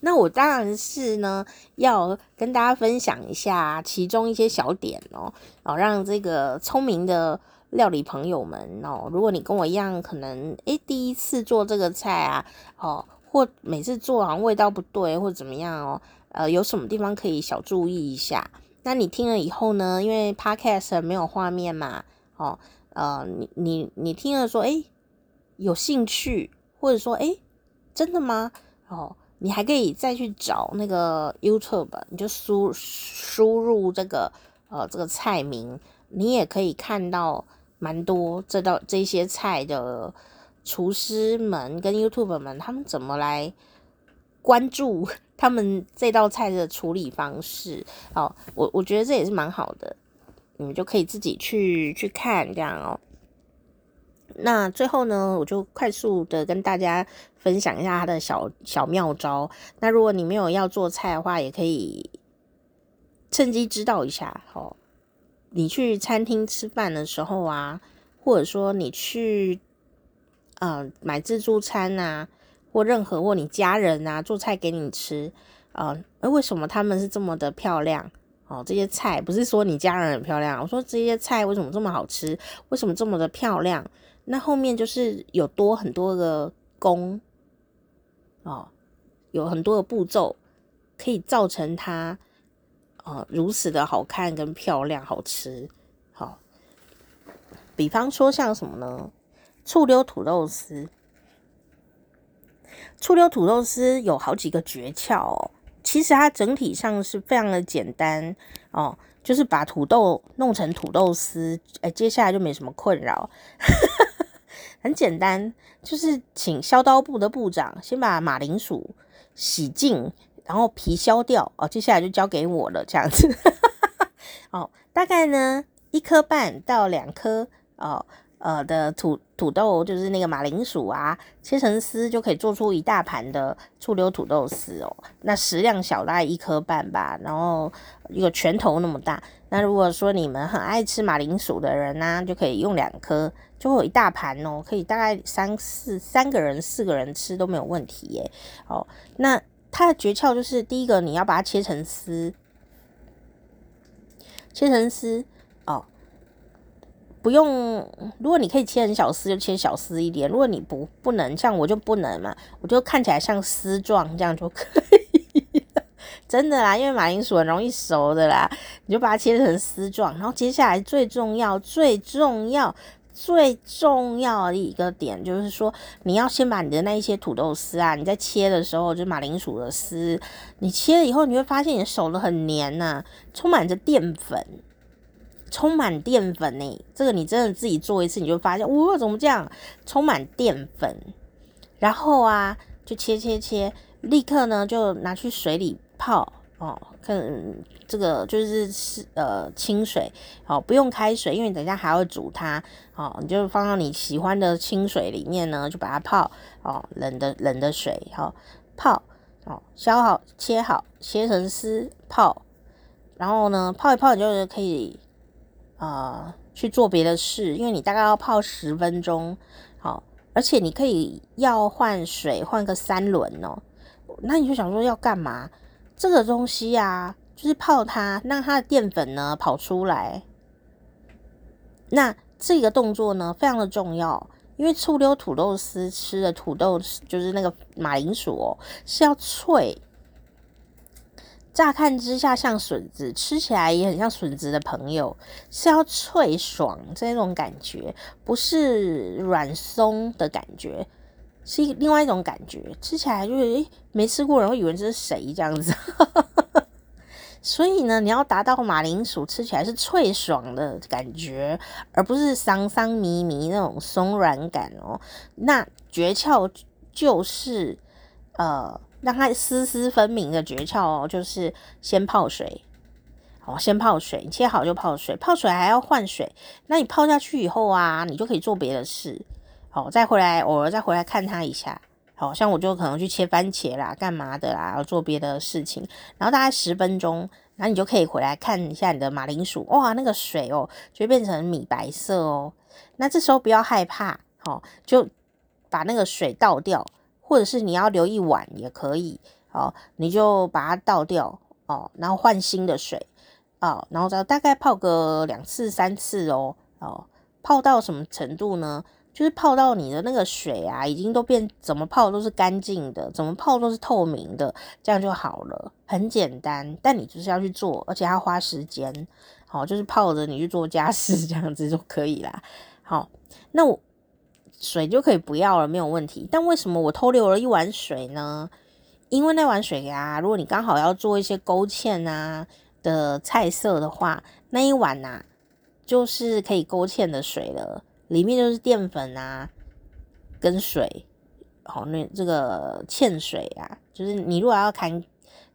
那我当然是呢，要跟大家分享一下其中一些小点哦，哦，让这个聪明的料理朋友们哦，如果你跟我一样，可能诶第一次做这个菜啊，哦，或每次做好像味道不对，或怎么样哦，呃，有什么地方可以小注意一下？那你听了以后呢，因为 Podcast 没有画面嘛，哦，呃，你你你听了说，诶有兴趣，或者说，诶真的吗？哦。你还可以再去找那个 YouTube，你就输输入这个呃这个菜名，你也可以看到蛮多这道这些菜的厨师们跟 YouTube 们他们怎么来关注 他们这道菜的处理方式。哦，我我觉得这也是蛮好的，你们就可以自己去去看这样哦。那最后呢，我就快速的跟大家分享一下他的小小妙招。那如果你没有要做菜的话，也可以趁机知道一下。哦，你去餐厅吃饭的时候啊，或者说你去呃买自助餐啊，或任何或你家人啊做菜给你吃啊，呃，为什么他们是这么的漂亮？哦，这些菜不是说你家人很漂亮，我说这些菜为什么这么好吃？为什么这么的漂亮？那后面就是有多很多个工哦，有很多的步骤可以造成它哦如此的好看跟漂亮好吃。好，比方说像什么呢？醋溜土豆丝，醋溜土豆丝有好几个诀窍哦。其实它整体上是非常的简单哦，就是把土豆弄成土豆丝，哎，接下来就没什么困扰，很简单，就是请削刀部的部长先把马铃薯洗净，然后皮削掉哦，接下来就交给我了，这样子，哦，大概呢一颗半到两颗哦。呃的土土豆就是那个马铃薯啊，切成丝就可以做出一大盘的醋溜土豆丝哦。那食量小，大概一颗半吧，然后一个拳头那么大。那如果说你们很爱吃马铃薯的人呢、就可以用两颗，就会有一大盘哦，可以大概三四三个人四个人吃都没有问题耶。哦，那它的诀窍就是第一个，你要把它切成丝，切成丝哦。不用，如果你可以切成小丝，就切小丝一点。如果你不不能，像我就不能嘛，我就看起来像丝状，这样就可以。真的啦，因为马铃薯很容易熟的啦，你就把它切成丝状。然后接下来最重要、最重要、最重要的一个点就是说，你要先把你的那一些土豆丝啊，你在切的时候，就是马铃薯的丝，你切了以后，你会发现你手的很黏呐、充满着淀粉。充满淀粉呢，这个你真的自己做一次，你就发现，哇，怎么这样？充满淀粉，然后啊，就切切切，立刻呢就拿去水里泡哦。看这个就是是呃清水哦，不用开水，因为等一下还要煮它哦。你就放到你喜欢的清水里面呢，就把它泡哦，冷的冷的水哦，泡哦，削好切好，切成丝泡，然后呢泡一泡，你就可以。啊、呃，去做别的事，因为你大概要泡十分钟，好，而且你可以要换水，换个三轮哦。那你就想说要干嘛？这个东西、啊，就是泡它，让它的淀粉呢跑出来。那这个动作呢，非常的重要，因为醋溜土豆丝吃的土豆就是那个马铃薯哦，是要脆。乍看之下像笋子，吃起来也很像笋子的朋友，是要脆爽这种感觉，不是软松的感觉，是另外一种感觉。吃起来就是诶，没吃过人会以为这是谁这样子。所以呢，你要达到马铃薯吃起来是脆爽的感觉，而不是桑桑迷迷那种松软感哦。那诀窍就是呃。让它丝丝分明的诀窍哦，就是先泡水，哦，先泡水，你切好就泡水，泡水还要换水。那你泡下去以后啊，你就可以做别的事，好，再回来偶尔再回来看它一下，好像我就可能去切番茄啦，干嘛的啦，要做别的事情，然后大概十分钟，然后你就可以回来看一下你的马铃薯，哇，那个水哦，就变成米白色哦。那这时候不要害怕，好，就把那个水倒掉。或者是你要留一碗也可以，哦，你就把它倒掉，哦，然后换新的水，哦，然后再大概泡个两次三次哦，哦，泡到什么程度呢？就是泡到你的那个水啊，已经都变，怎么泡都是干净的，怎么泡都是透明的，这样就好了，很简单，但你就是要去做，而且要花时间，好，就是泡着你去做家事这样子就可以啦，好，那我。水就可以不要了，没有问题。但为什么我偷留了一碗水呢？因为那碗水啊，如果你刚好要做一些勾芡啊的菜色的话，那一碗呐、啊，就是可以勾芡的水了，里面就是淀粉啊跟水。好，那这个芡水啊，就是你如果要看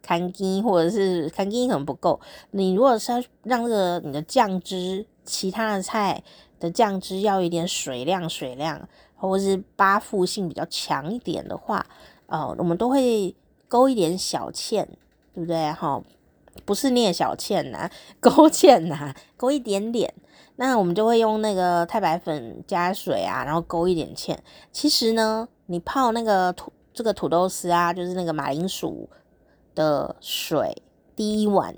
看筋或者是看筋可能不够，你如果是要让这个你的酱汁，其他的菜。的酱汁要一点水量，水量，或者是发附性比较强一点的话，呃，我们都会勾一点小芡，对不对？哈，不是聂小倩呐，勾芡呐，勾一点点。那我们就会用那个太白粉加水啊，然后勾一点芡。其实呢，你泡那个土这个土豆丝啊，就是那个马铃薯的水，第一碗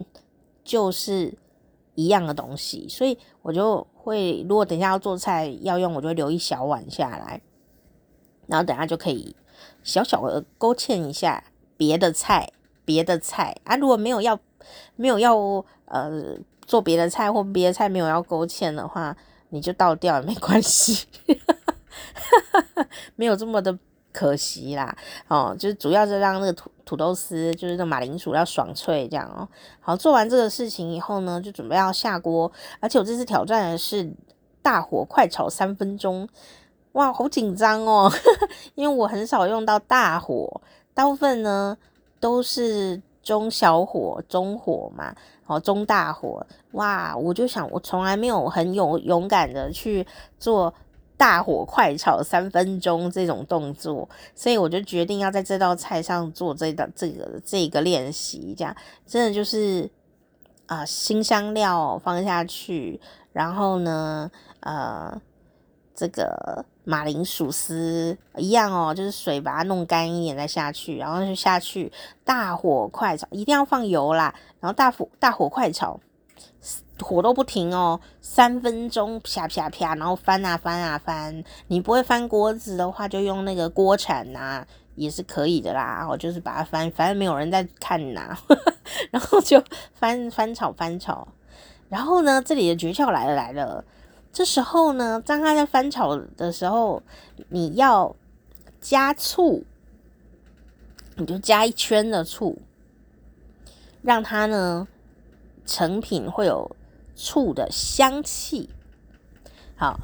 就是一样的东西，所以我就。会，如果等一下要做菜要用，我就会留一小碗下来，然后等下就可以小小的勾芡一下别的菜，别的菜啊，如果没有要没有要呃做别的菜或别的菜没有要勾芡的话，你就倒掉也没关系，没有这么的可惜啦。哦，就是主要是让那个土土豆丝，就是那马铃薯要爽脆这样哦。好，做完这个事情以后呢，就准备要下锅，而且我这次挑战的是大火快炒三分钟。哇，好紧张哦，因为我很少用到大火，大部分呢都是中小火、中火嘛，哦，中大火。哇，我就想，我从来没有很勇勇敢的去做大火快炒三分钟这种动作，所以我就决定要在这道菜上做这道这个这个练习，这样真的就是啊、呃，辛香料放下去，然后呢，呃，这个。马铃薯丝一样哦，就是水把它弄干一点再下去，然后就下去大火快炒，一定要放油啦，然后大火大火快炒，火都不停哦，三分钟啪啪啪，然后翻啊翻啊翻。你不会翻锅子的话，就用那个锅铲啊，也是可以的啦。我就是把它翻，反正没有人在看呐、啊，然后就翻翻炒翻炒。然后呢，这里的诀窍来了来了。这时候呢，当它在翻炒的时候，你要加醋，你就加一圈的醋，让它呢成品会有醋的香气。好。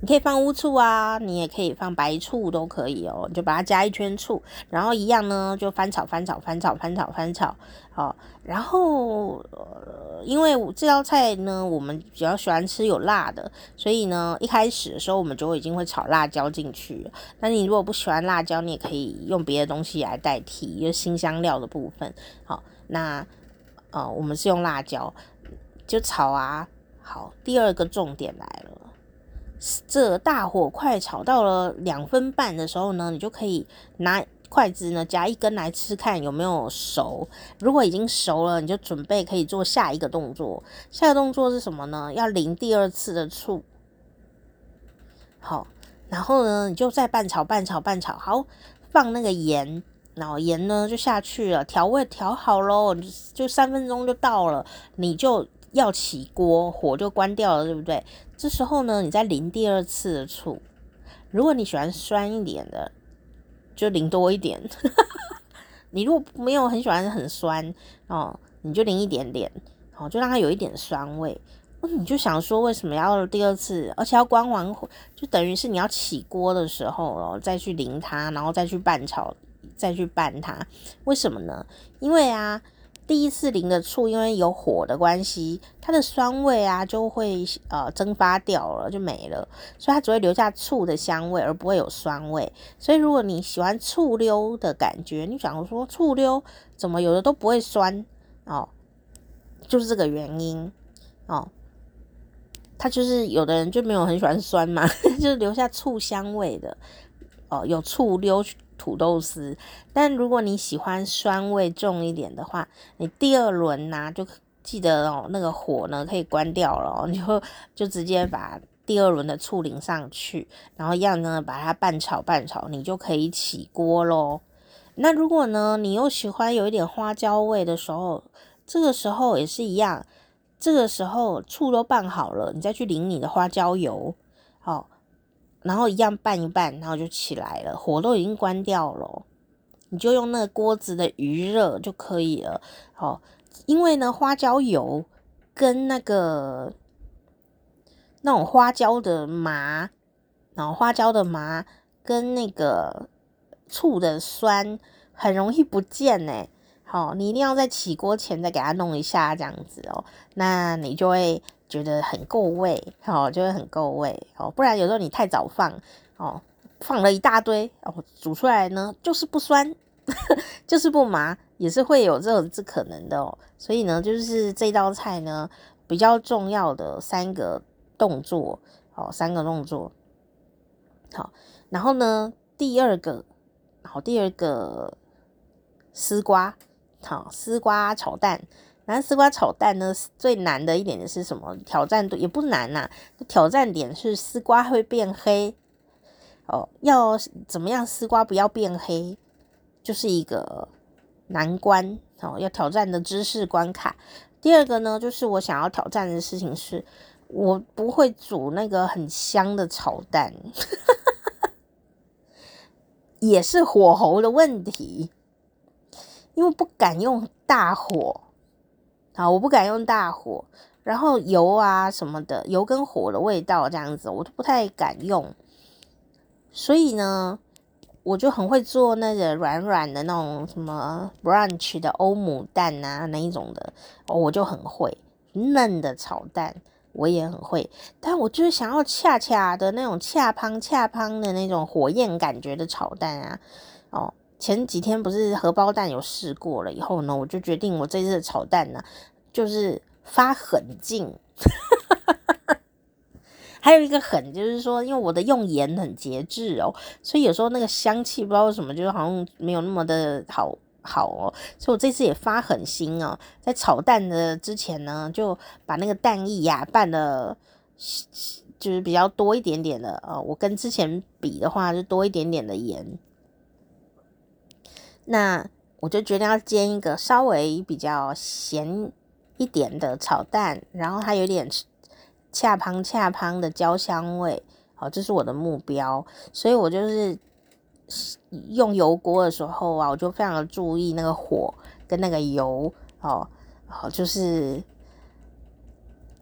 你可以放乌醋啊，你也可以放白醋，都可以哦。你就把它加一圈醋，然后一样呢，就翻炒、翻炒、翻炒、翻炒、翻炒。好，然后呃，因为这道菜呢，我们比较喜欢吃有辣的，所以呢，一开始的时候我们就已经会炒辣椒进去。那你如果不喜欢辣椒，你也可以用别的东西来代替，就是辛香料的部分。好，那呃，我们是用辣椒，就炒啊。好，第二个重点来了。这大火快炒到了两分半的时候呢，你就可以拿筷子呢夹一根来吃，看有没有熟。如果已经熟了，你就准备可以做下一个动作。下一个动作是什么呢？要淋第二次的醋。好，然后呢，你就再拌炒、拌炒、拌炒。好，放那个盐，然后盐呢就下去了，调味调好喽，就三分钟就到了，你就要起锅，火就关掉了，对不对？这时候呢，你再淋第二次的醋。如果你喜欢酸一点的，就淋多一点。你如果没有很喜欢很酸哦，你就淋一点点，哦，就让它有一点酸味。你就想说，为什么要第二次，而且要关完火，就等于是你要起锅的时候哦，再去淋它，然后再去拌炒，再去拌它。为什么呢？因为啊。第一次淋的醋，因为有火的关系，它的酸味啊就会呃蒸发掉了，就没了，所以它只会留下醋的香味，而不会有酸味。所以如果你喜欢醋溜的感觉，你想说醋溜怎么有的都不会酸哦，就是这个原因哦。它就是有的人就没有很喜欢酸嘛，就是留下醋香味的哦，有醋溜。土豆丝，但如果你喜欢酸味重一点的话，你第二轮呢、就记得哦，那个火呢可以关掉了，你就就直接把第二轮的醋淋上去，然后一样呢把它拌炒拌炒，你就可以起锅喽。那如果呢你又喜欢有一点花椒味的时候，这个时候也是一样，这个时候醋都拌好了，你再去淋你的花椒油，好、哦。然后一样拌一拌，然后就起来了，火都已经关掉了，你就用那个锅子的余热就可以了。好，因为呢，花椒油跟那个那种花椒的麻，然后花椒的麻跟那个醋的酸很容易不见呢。好，你一定要在起锅前再给它弄一下，这样子哦，那你就会。觉得很够味，哦，就会很够味，哦，不然有时候你太早放，哦，放了一大堆，哦，煮出来呢就是不酸，就是不麻，也是会有这种这可能的哦。所以呢，就是这道菜呢比较重要的三个动作，哦，三个动作，好，然后呢第二个，好，第二个丝瓜，好，丝瓜炒蛋。然后丝瓜炒蛋呢，最难的一点是什么？挑战度也不难呐、挑战点是丝瓜会变黑哦。要怎么样丝瓜不要变黑，就是一个难关哦，要挑战的知识关卡。第二个呢，就是我想要挑战的事情是，我不会煮那个很香的炒蛋，也是火候的问题，因为不敢用大火啊，我不敢用大火，然后油啊什么的，油跟火的味道这样子，我都不太敢用，所以呢。我就很会做那个软软的那种什么 brunch 的欧姆蛋啊，那一种的，我就很会嫩的炒蛋，我也很会。但我就是想要恰恰的那种恰胖恰胖的那种火焰感觉的炒蛋啊。哦，前几天不是荷包蛋有试过了以后呢，我就决定我这次的炒蛋呢，就是发狠劲。还有一个狠，就是说，因为我的用盐很节制哦，所以有时候那个香气不知道为什么，就是好像没有那么的好好哦。所以我这次也发狠心哦，在炒蛋的之前呢，就把那个蛋液呀拌的，就是比较多一点点的呃，我跟之前比的话，就多一点点的盐。那我就决定要煎一个稍微比较咸一点的炒蛋，然后它有点。恰胖恰胖的焦香味，好，这是我的目标，所以我就是用油锅的时候啊，我就非常的注意那个火跟那个油，哦，好，就是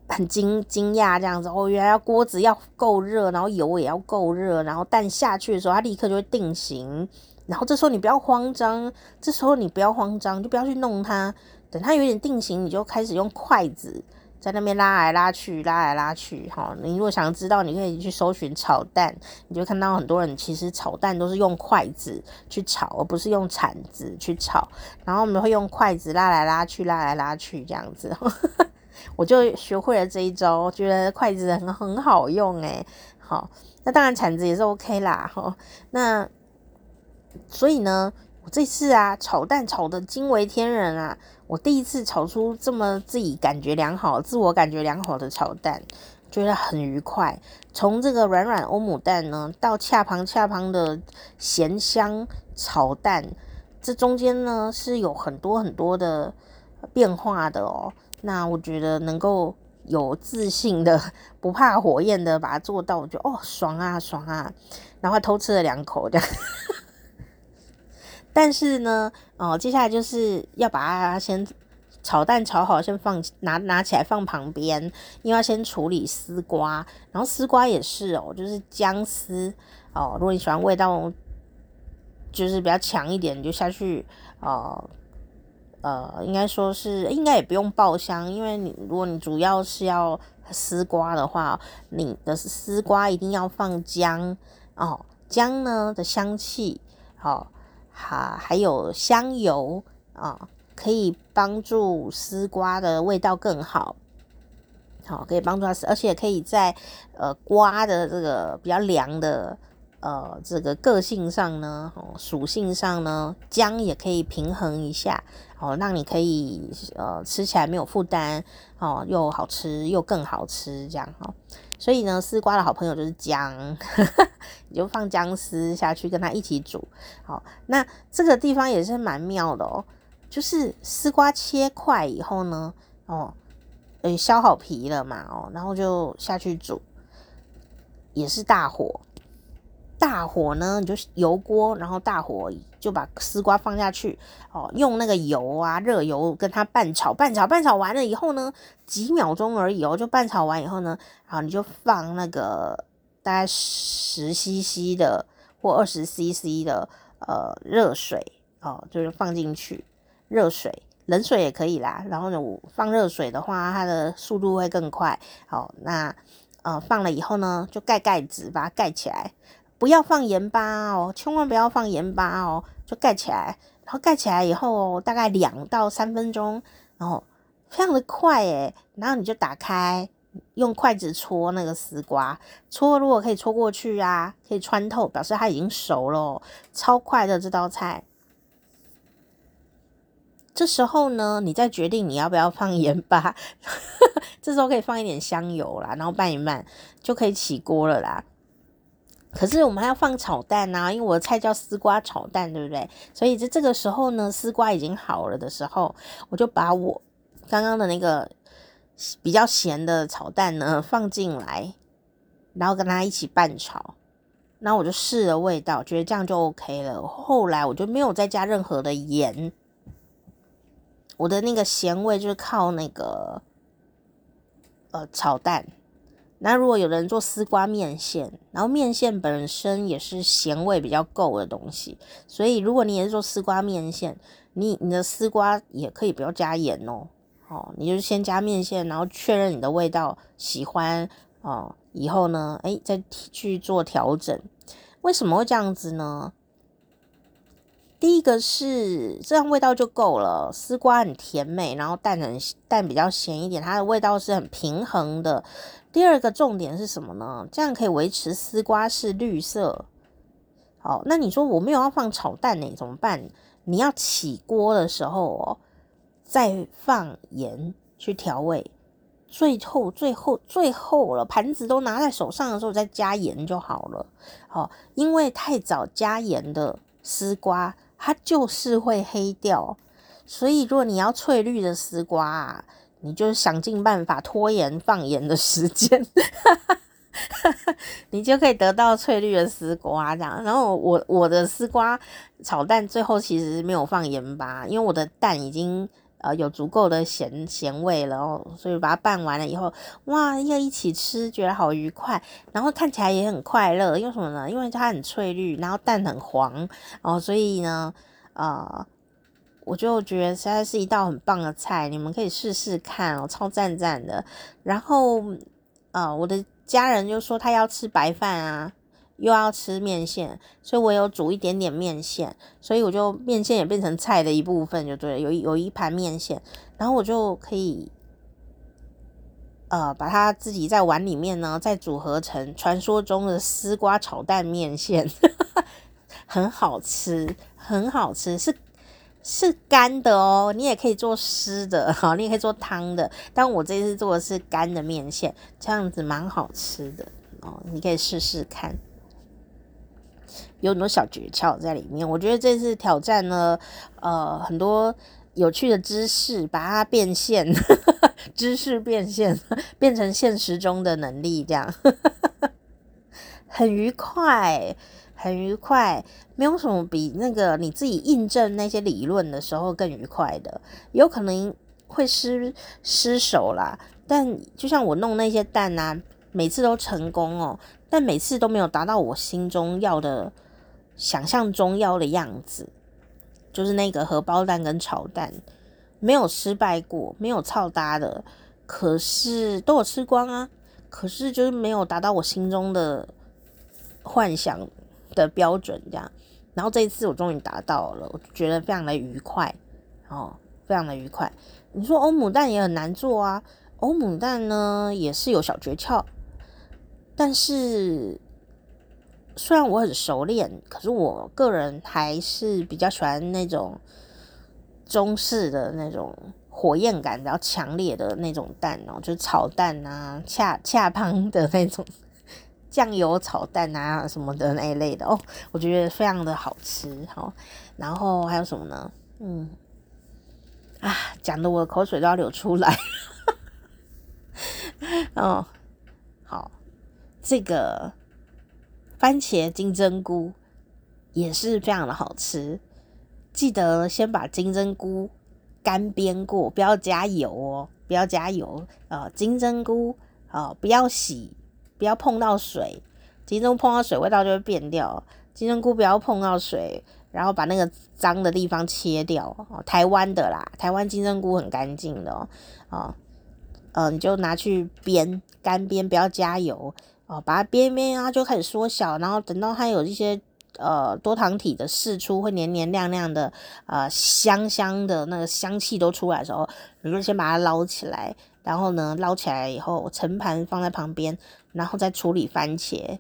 很惊惊讶这样子哦，原来锅子要够热，然后油也要够热，然后蛋下去的时候，它立刻就会定型，然后这时候你不要慌张，这时候你不要慌张，就不要去弄它，等它有点定型，你就开始用筷子。在那边拉来拉去，拉来拉去，哈！你如果想知道，你可以去搜寻炒蛋，你就看到很多人其实炒蛋都是用筷子去炒，而不是用铲子去炒。然后我们会用筷子拉来拉去，拉来拉去这样子。我就学会了这一招，觉得筷子很很好用诶。好，那当然铲子也是 OK 啦，哈。那所以呢，我这次啊，炒蛋炒得惊为天人啊！我第一次炒出这么自己感觉良好、自我感觉良好的炒蛋，觉得很愉快。从这个软软欧姆蛋呢，到恰旁恰旁的咸香炒蛋，这中间呢是有很多很多的变化的哦。那我觉得能够有自信的、不怕火焰的把它做到，我觉得哦，爽啊爽啊！然后偷吃了两口这样。但是呢，哦，接下来就是要把它先炒蛋炒好，先放拿拿起来放旁边，因为要先处理丝瓜，然后丝瓜也是哦，就是姜丝哦，如果你喜欢味道就是比较强一点，你就下去哦，呃，应该说是应该也不用爆香，因为你如果你主要是要丝瓜的话，你的丝瓜一定要放姜哦，姜呢的香气哦。好，还有香油啊，可以帮助丝瓜的味道更好。好，可以帮助它，而且可以在呃瓜的这个比较凉的呃这个个性上呢，属性上呢，姜也可以平衡一下，哦，让你可以呃吃起来没有负担，哦，又好吃又更好吃这样哈。所以呢，丝瓜的好朋友就是姜，你就放姜丝下去跟它一起煮。好，那这个地方也是蛮妙的哦，就是丝瓜切块以后呢，哦，诶，削好皮了嘛，哦，然后就下去煮，也是大火。大火呢，你就油锅，然后大火就把丝瓜放下去，哦，用那个油啊，热油跟它拌炒，拌炒，拌炒完了以后呢，几秒钟而已哦，就拌炒完以后呢，好，你就放那个大概十 CC 的或二十 CC 的呃热水哦，就是放进去，热水，冷水也可以啦。然后呢，我放热水的话，它的速度会更快。好，那呃放了以后呢，就盖盖子，把它盖起来。不要放盐巴哦，千万不要放盐巴哦，就盖起来。然后盖起来以后，大概两到三分钟，然后非常的快诶，然后你就打开，用筷子戳那个丝瓜，戳如果可以戳过去啊，可以穿透，表示它已经熟了，超快的这道菜。这时候呢，你再决定你要不要放盐巴，这时候可以放一点香油啦，然后拌一拌就可以起锅了啦。可是我们还要放炒蛋、啊，因为我的菜叫丝瓜炒蛋，对不对？所以在这个时候呢，丝瓜已经好了的时候，我就把我刚刚的那个比较咸的炒蛋呢 放进来，然后跟它一起拌炒。然后我就试了味道，觉得这样就 OK 了。后来我就没有再加任何的盐，我的那个咸味就是靠那个呃炒蛋。那如果有人做丝瓜面线，然后面线本身也是咸味比较够的东西，所以如果你也是做丝瓜面线，你你的丝瓜也可以不要加盐哦。哦，你就先加面线，然后确认你的味道喜欢哦，以后呢，哎，再去做调整。为什么会这样子呢？第一个是这样味道就够了，丝瓜很甜美，然后蛋很蛋比较咸一点，它的味道是很平衡的。第二个重点是什么呢？这样可以维持丝瓜是绿色。好，那你说我没有要放炒蛋呢，怎么办？你要起锅的时候哦，再放盐去调味。最后，最后，最后了，盘子都拿在手上的时候再加盐就好了。好，因为太早加盐的丝瓜，它就是会黑掉。所以，如果你要翠绿的丝瓜啊，你就想尽办法拖延放盐的时间，你就可以得到翠绿的丝瓜这样。然后我我的丝瓜炒蛋最后其实没有放盐巴，因为我的蛋已经。呃，有足够的咸咸味了哦，所以把它拌完了以后，哇，要一起吃，觉得好愉快，然后看起来也很快乐。因为什么呢？因为它很翠绿，然后蛋很黄哦，所以呢，呃，我就觉得实在是一道很棒的菜，你们可以试试看哦，超赞赞的。然后，呃，我的家人就说他要吃白饭啊。又要吃面线，所以我有煮一点点面线，所以我就面线也变成菜的一部分，就对了。有有一盘面线，然后我就可以，呃，把它自己在碗里面呢，再组合成传说中的丝瓜炒蛋面线，很好吃，很好吃，是是干的哦，你也可以做湿的，好，你也可以做汤的，但我这次做的是干的面线，这样子蛮好吃的哦，你可以试试看。有很多小诀窍在里面，我觉得这次挑战呢，呃，很多有趣的知识，把它变现，知识变现，变成现实中的能力，这样。很愉快，很愉快，没有什么比那个你自己印证那些理论的时候更愉快的，有可能会失失手啦，但就像我弄那些蛋啊，每次都成功哦，但每次都没有达到我心中要的。想象中要的样子，就是那个荷包蛋跟炒蛋，没有失败过，没有操搭的，可是都有吃光啊，可是就是没有达到我心中的幻想的标准，这样。然后这一次我终于达到了，我觉得非常的愉快，哦，非常的愉快。你说欧姆蛋也很难做啊，欧姆蛋呢也是有小诀窍，但是。虽然我很熟练，可是我个人还是比较喜欢那种中式的那种火焰感比较强烈的那种蛋哦，就是炒蛋啊、恰恰胖的那种酱油炒蛋啊什么的那一类的哦，我觉得非常的好吃。好，然后还有什么呢？嗯，啊，讲的我口水都要流出来。哦，好，这个。番茄金针菇也是非常的好吃，记得先把金针菇干煸过，不要加油哦，不要加油。呃，金针菇呃不要洗，不要碰到水，金针菇碰到水味道就会变掉。金针菇不要碰到水，然后把那个脏的地方切掉。哦，台湾的啦，台湾金针菇很干净的哦。啊，呃，你就拿去煸，干煸，不要加油。哦，把它煸煸啊，就开始缩小，然后等到它有一些呃多糖体的释出，会黏黏亮亮的，呃香香的那个香气都出来的时候，你就先把它捞起来，然后呢捞起来以后盛盘放在旁边，然后再处理番茄，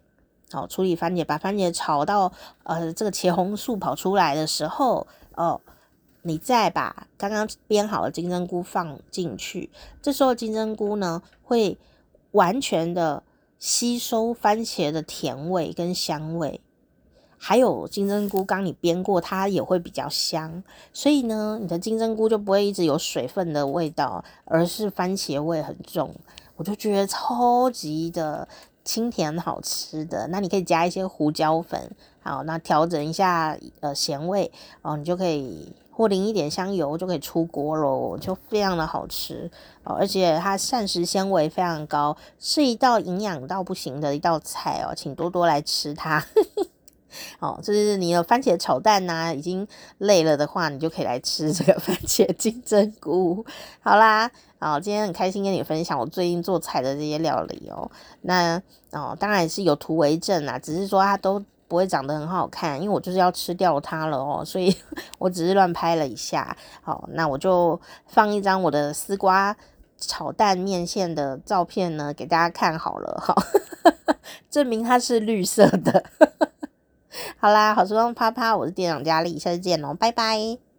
哦，处理番茄，把番茄炒到呃这个茄红素跑出来的时候，哦，你再把刚刚煸好的金针菇放进去，这时候金针菇呢会完全的。吸收番茄的甜味跟香味，还有金针菇，刚你煸过，它也会比较香。所以呢，你的金针菇就不会一直有水分的味道，而是番茄味很重。我就觉得超级的清甜好吃的。那你可以加一些胡椒粉，好，那调整一下呃咸味哦，你就可以。或淋一点香油就可以出锅喽，就非常的好吃哦，而且它膳食纤维非常高，是一道营养到不行的一道菜哦，请多多来吃它。哦，就是你的番茄炒蛋呐、啊，已经累了的话，你就可以来吃这个 番茄金针菇。好啦，哦，今天很开心跟你分享我最近做菜的这些料理哦。那哦，当然是有图为证啊，只是说它都。不会长得很好看，因为我就是要吃掉它了哦，所以 我只是乱拍了一下。好，那我就放一张我的丝瓜炒蛋面线的照片呢，给大家看好了，好，证明它是绿色的。好啦，好时光啪啪，我是店长佳丽，下次见喽，拜拜。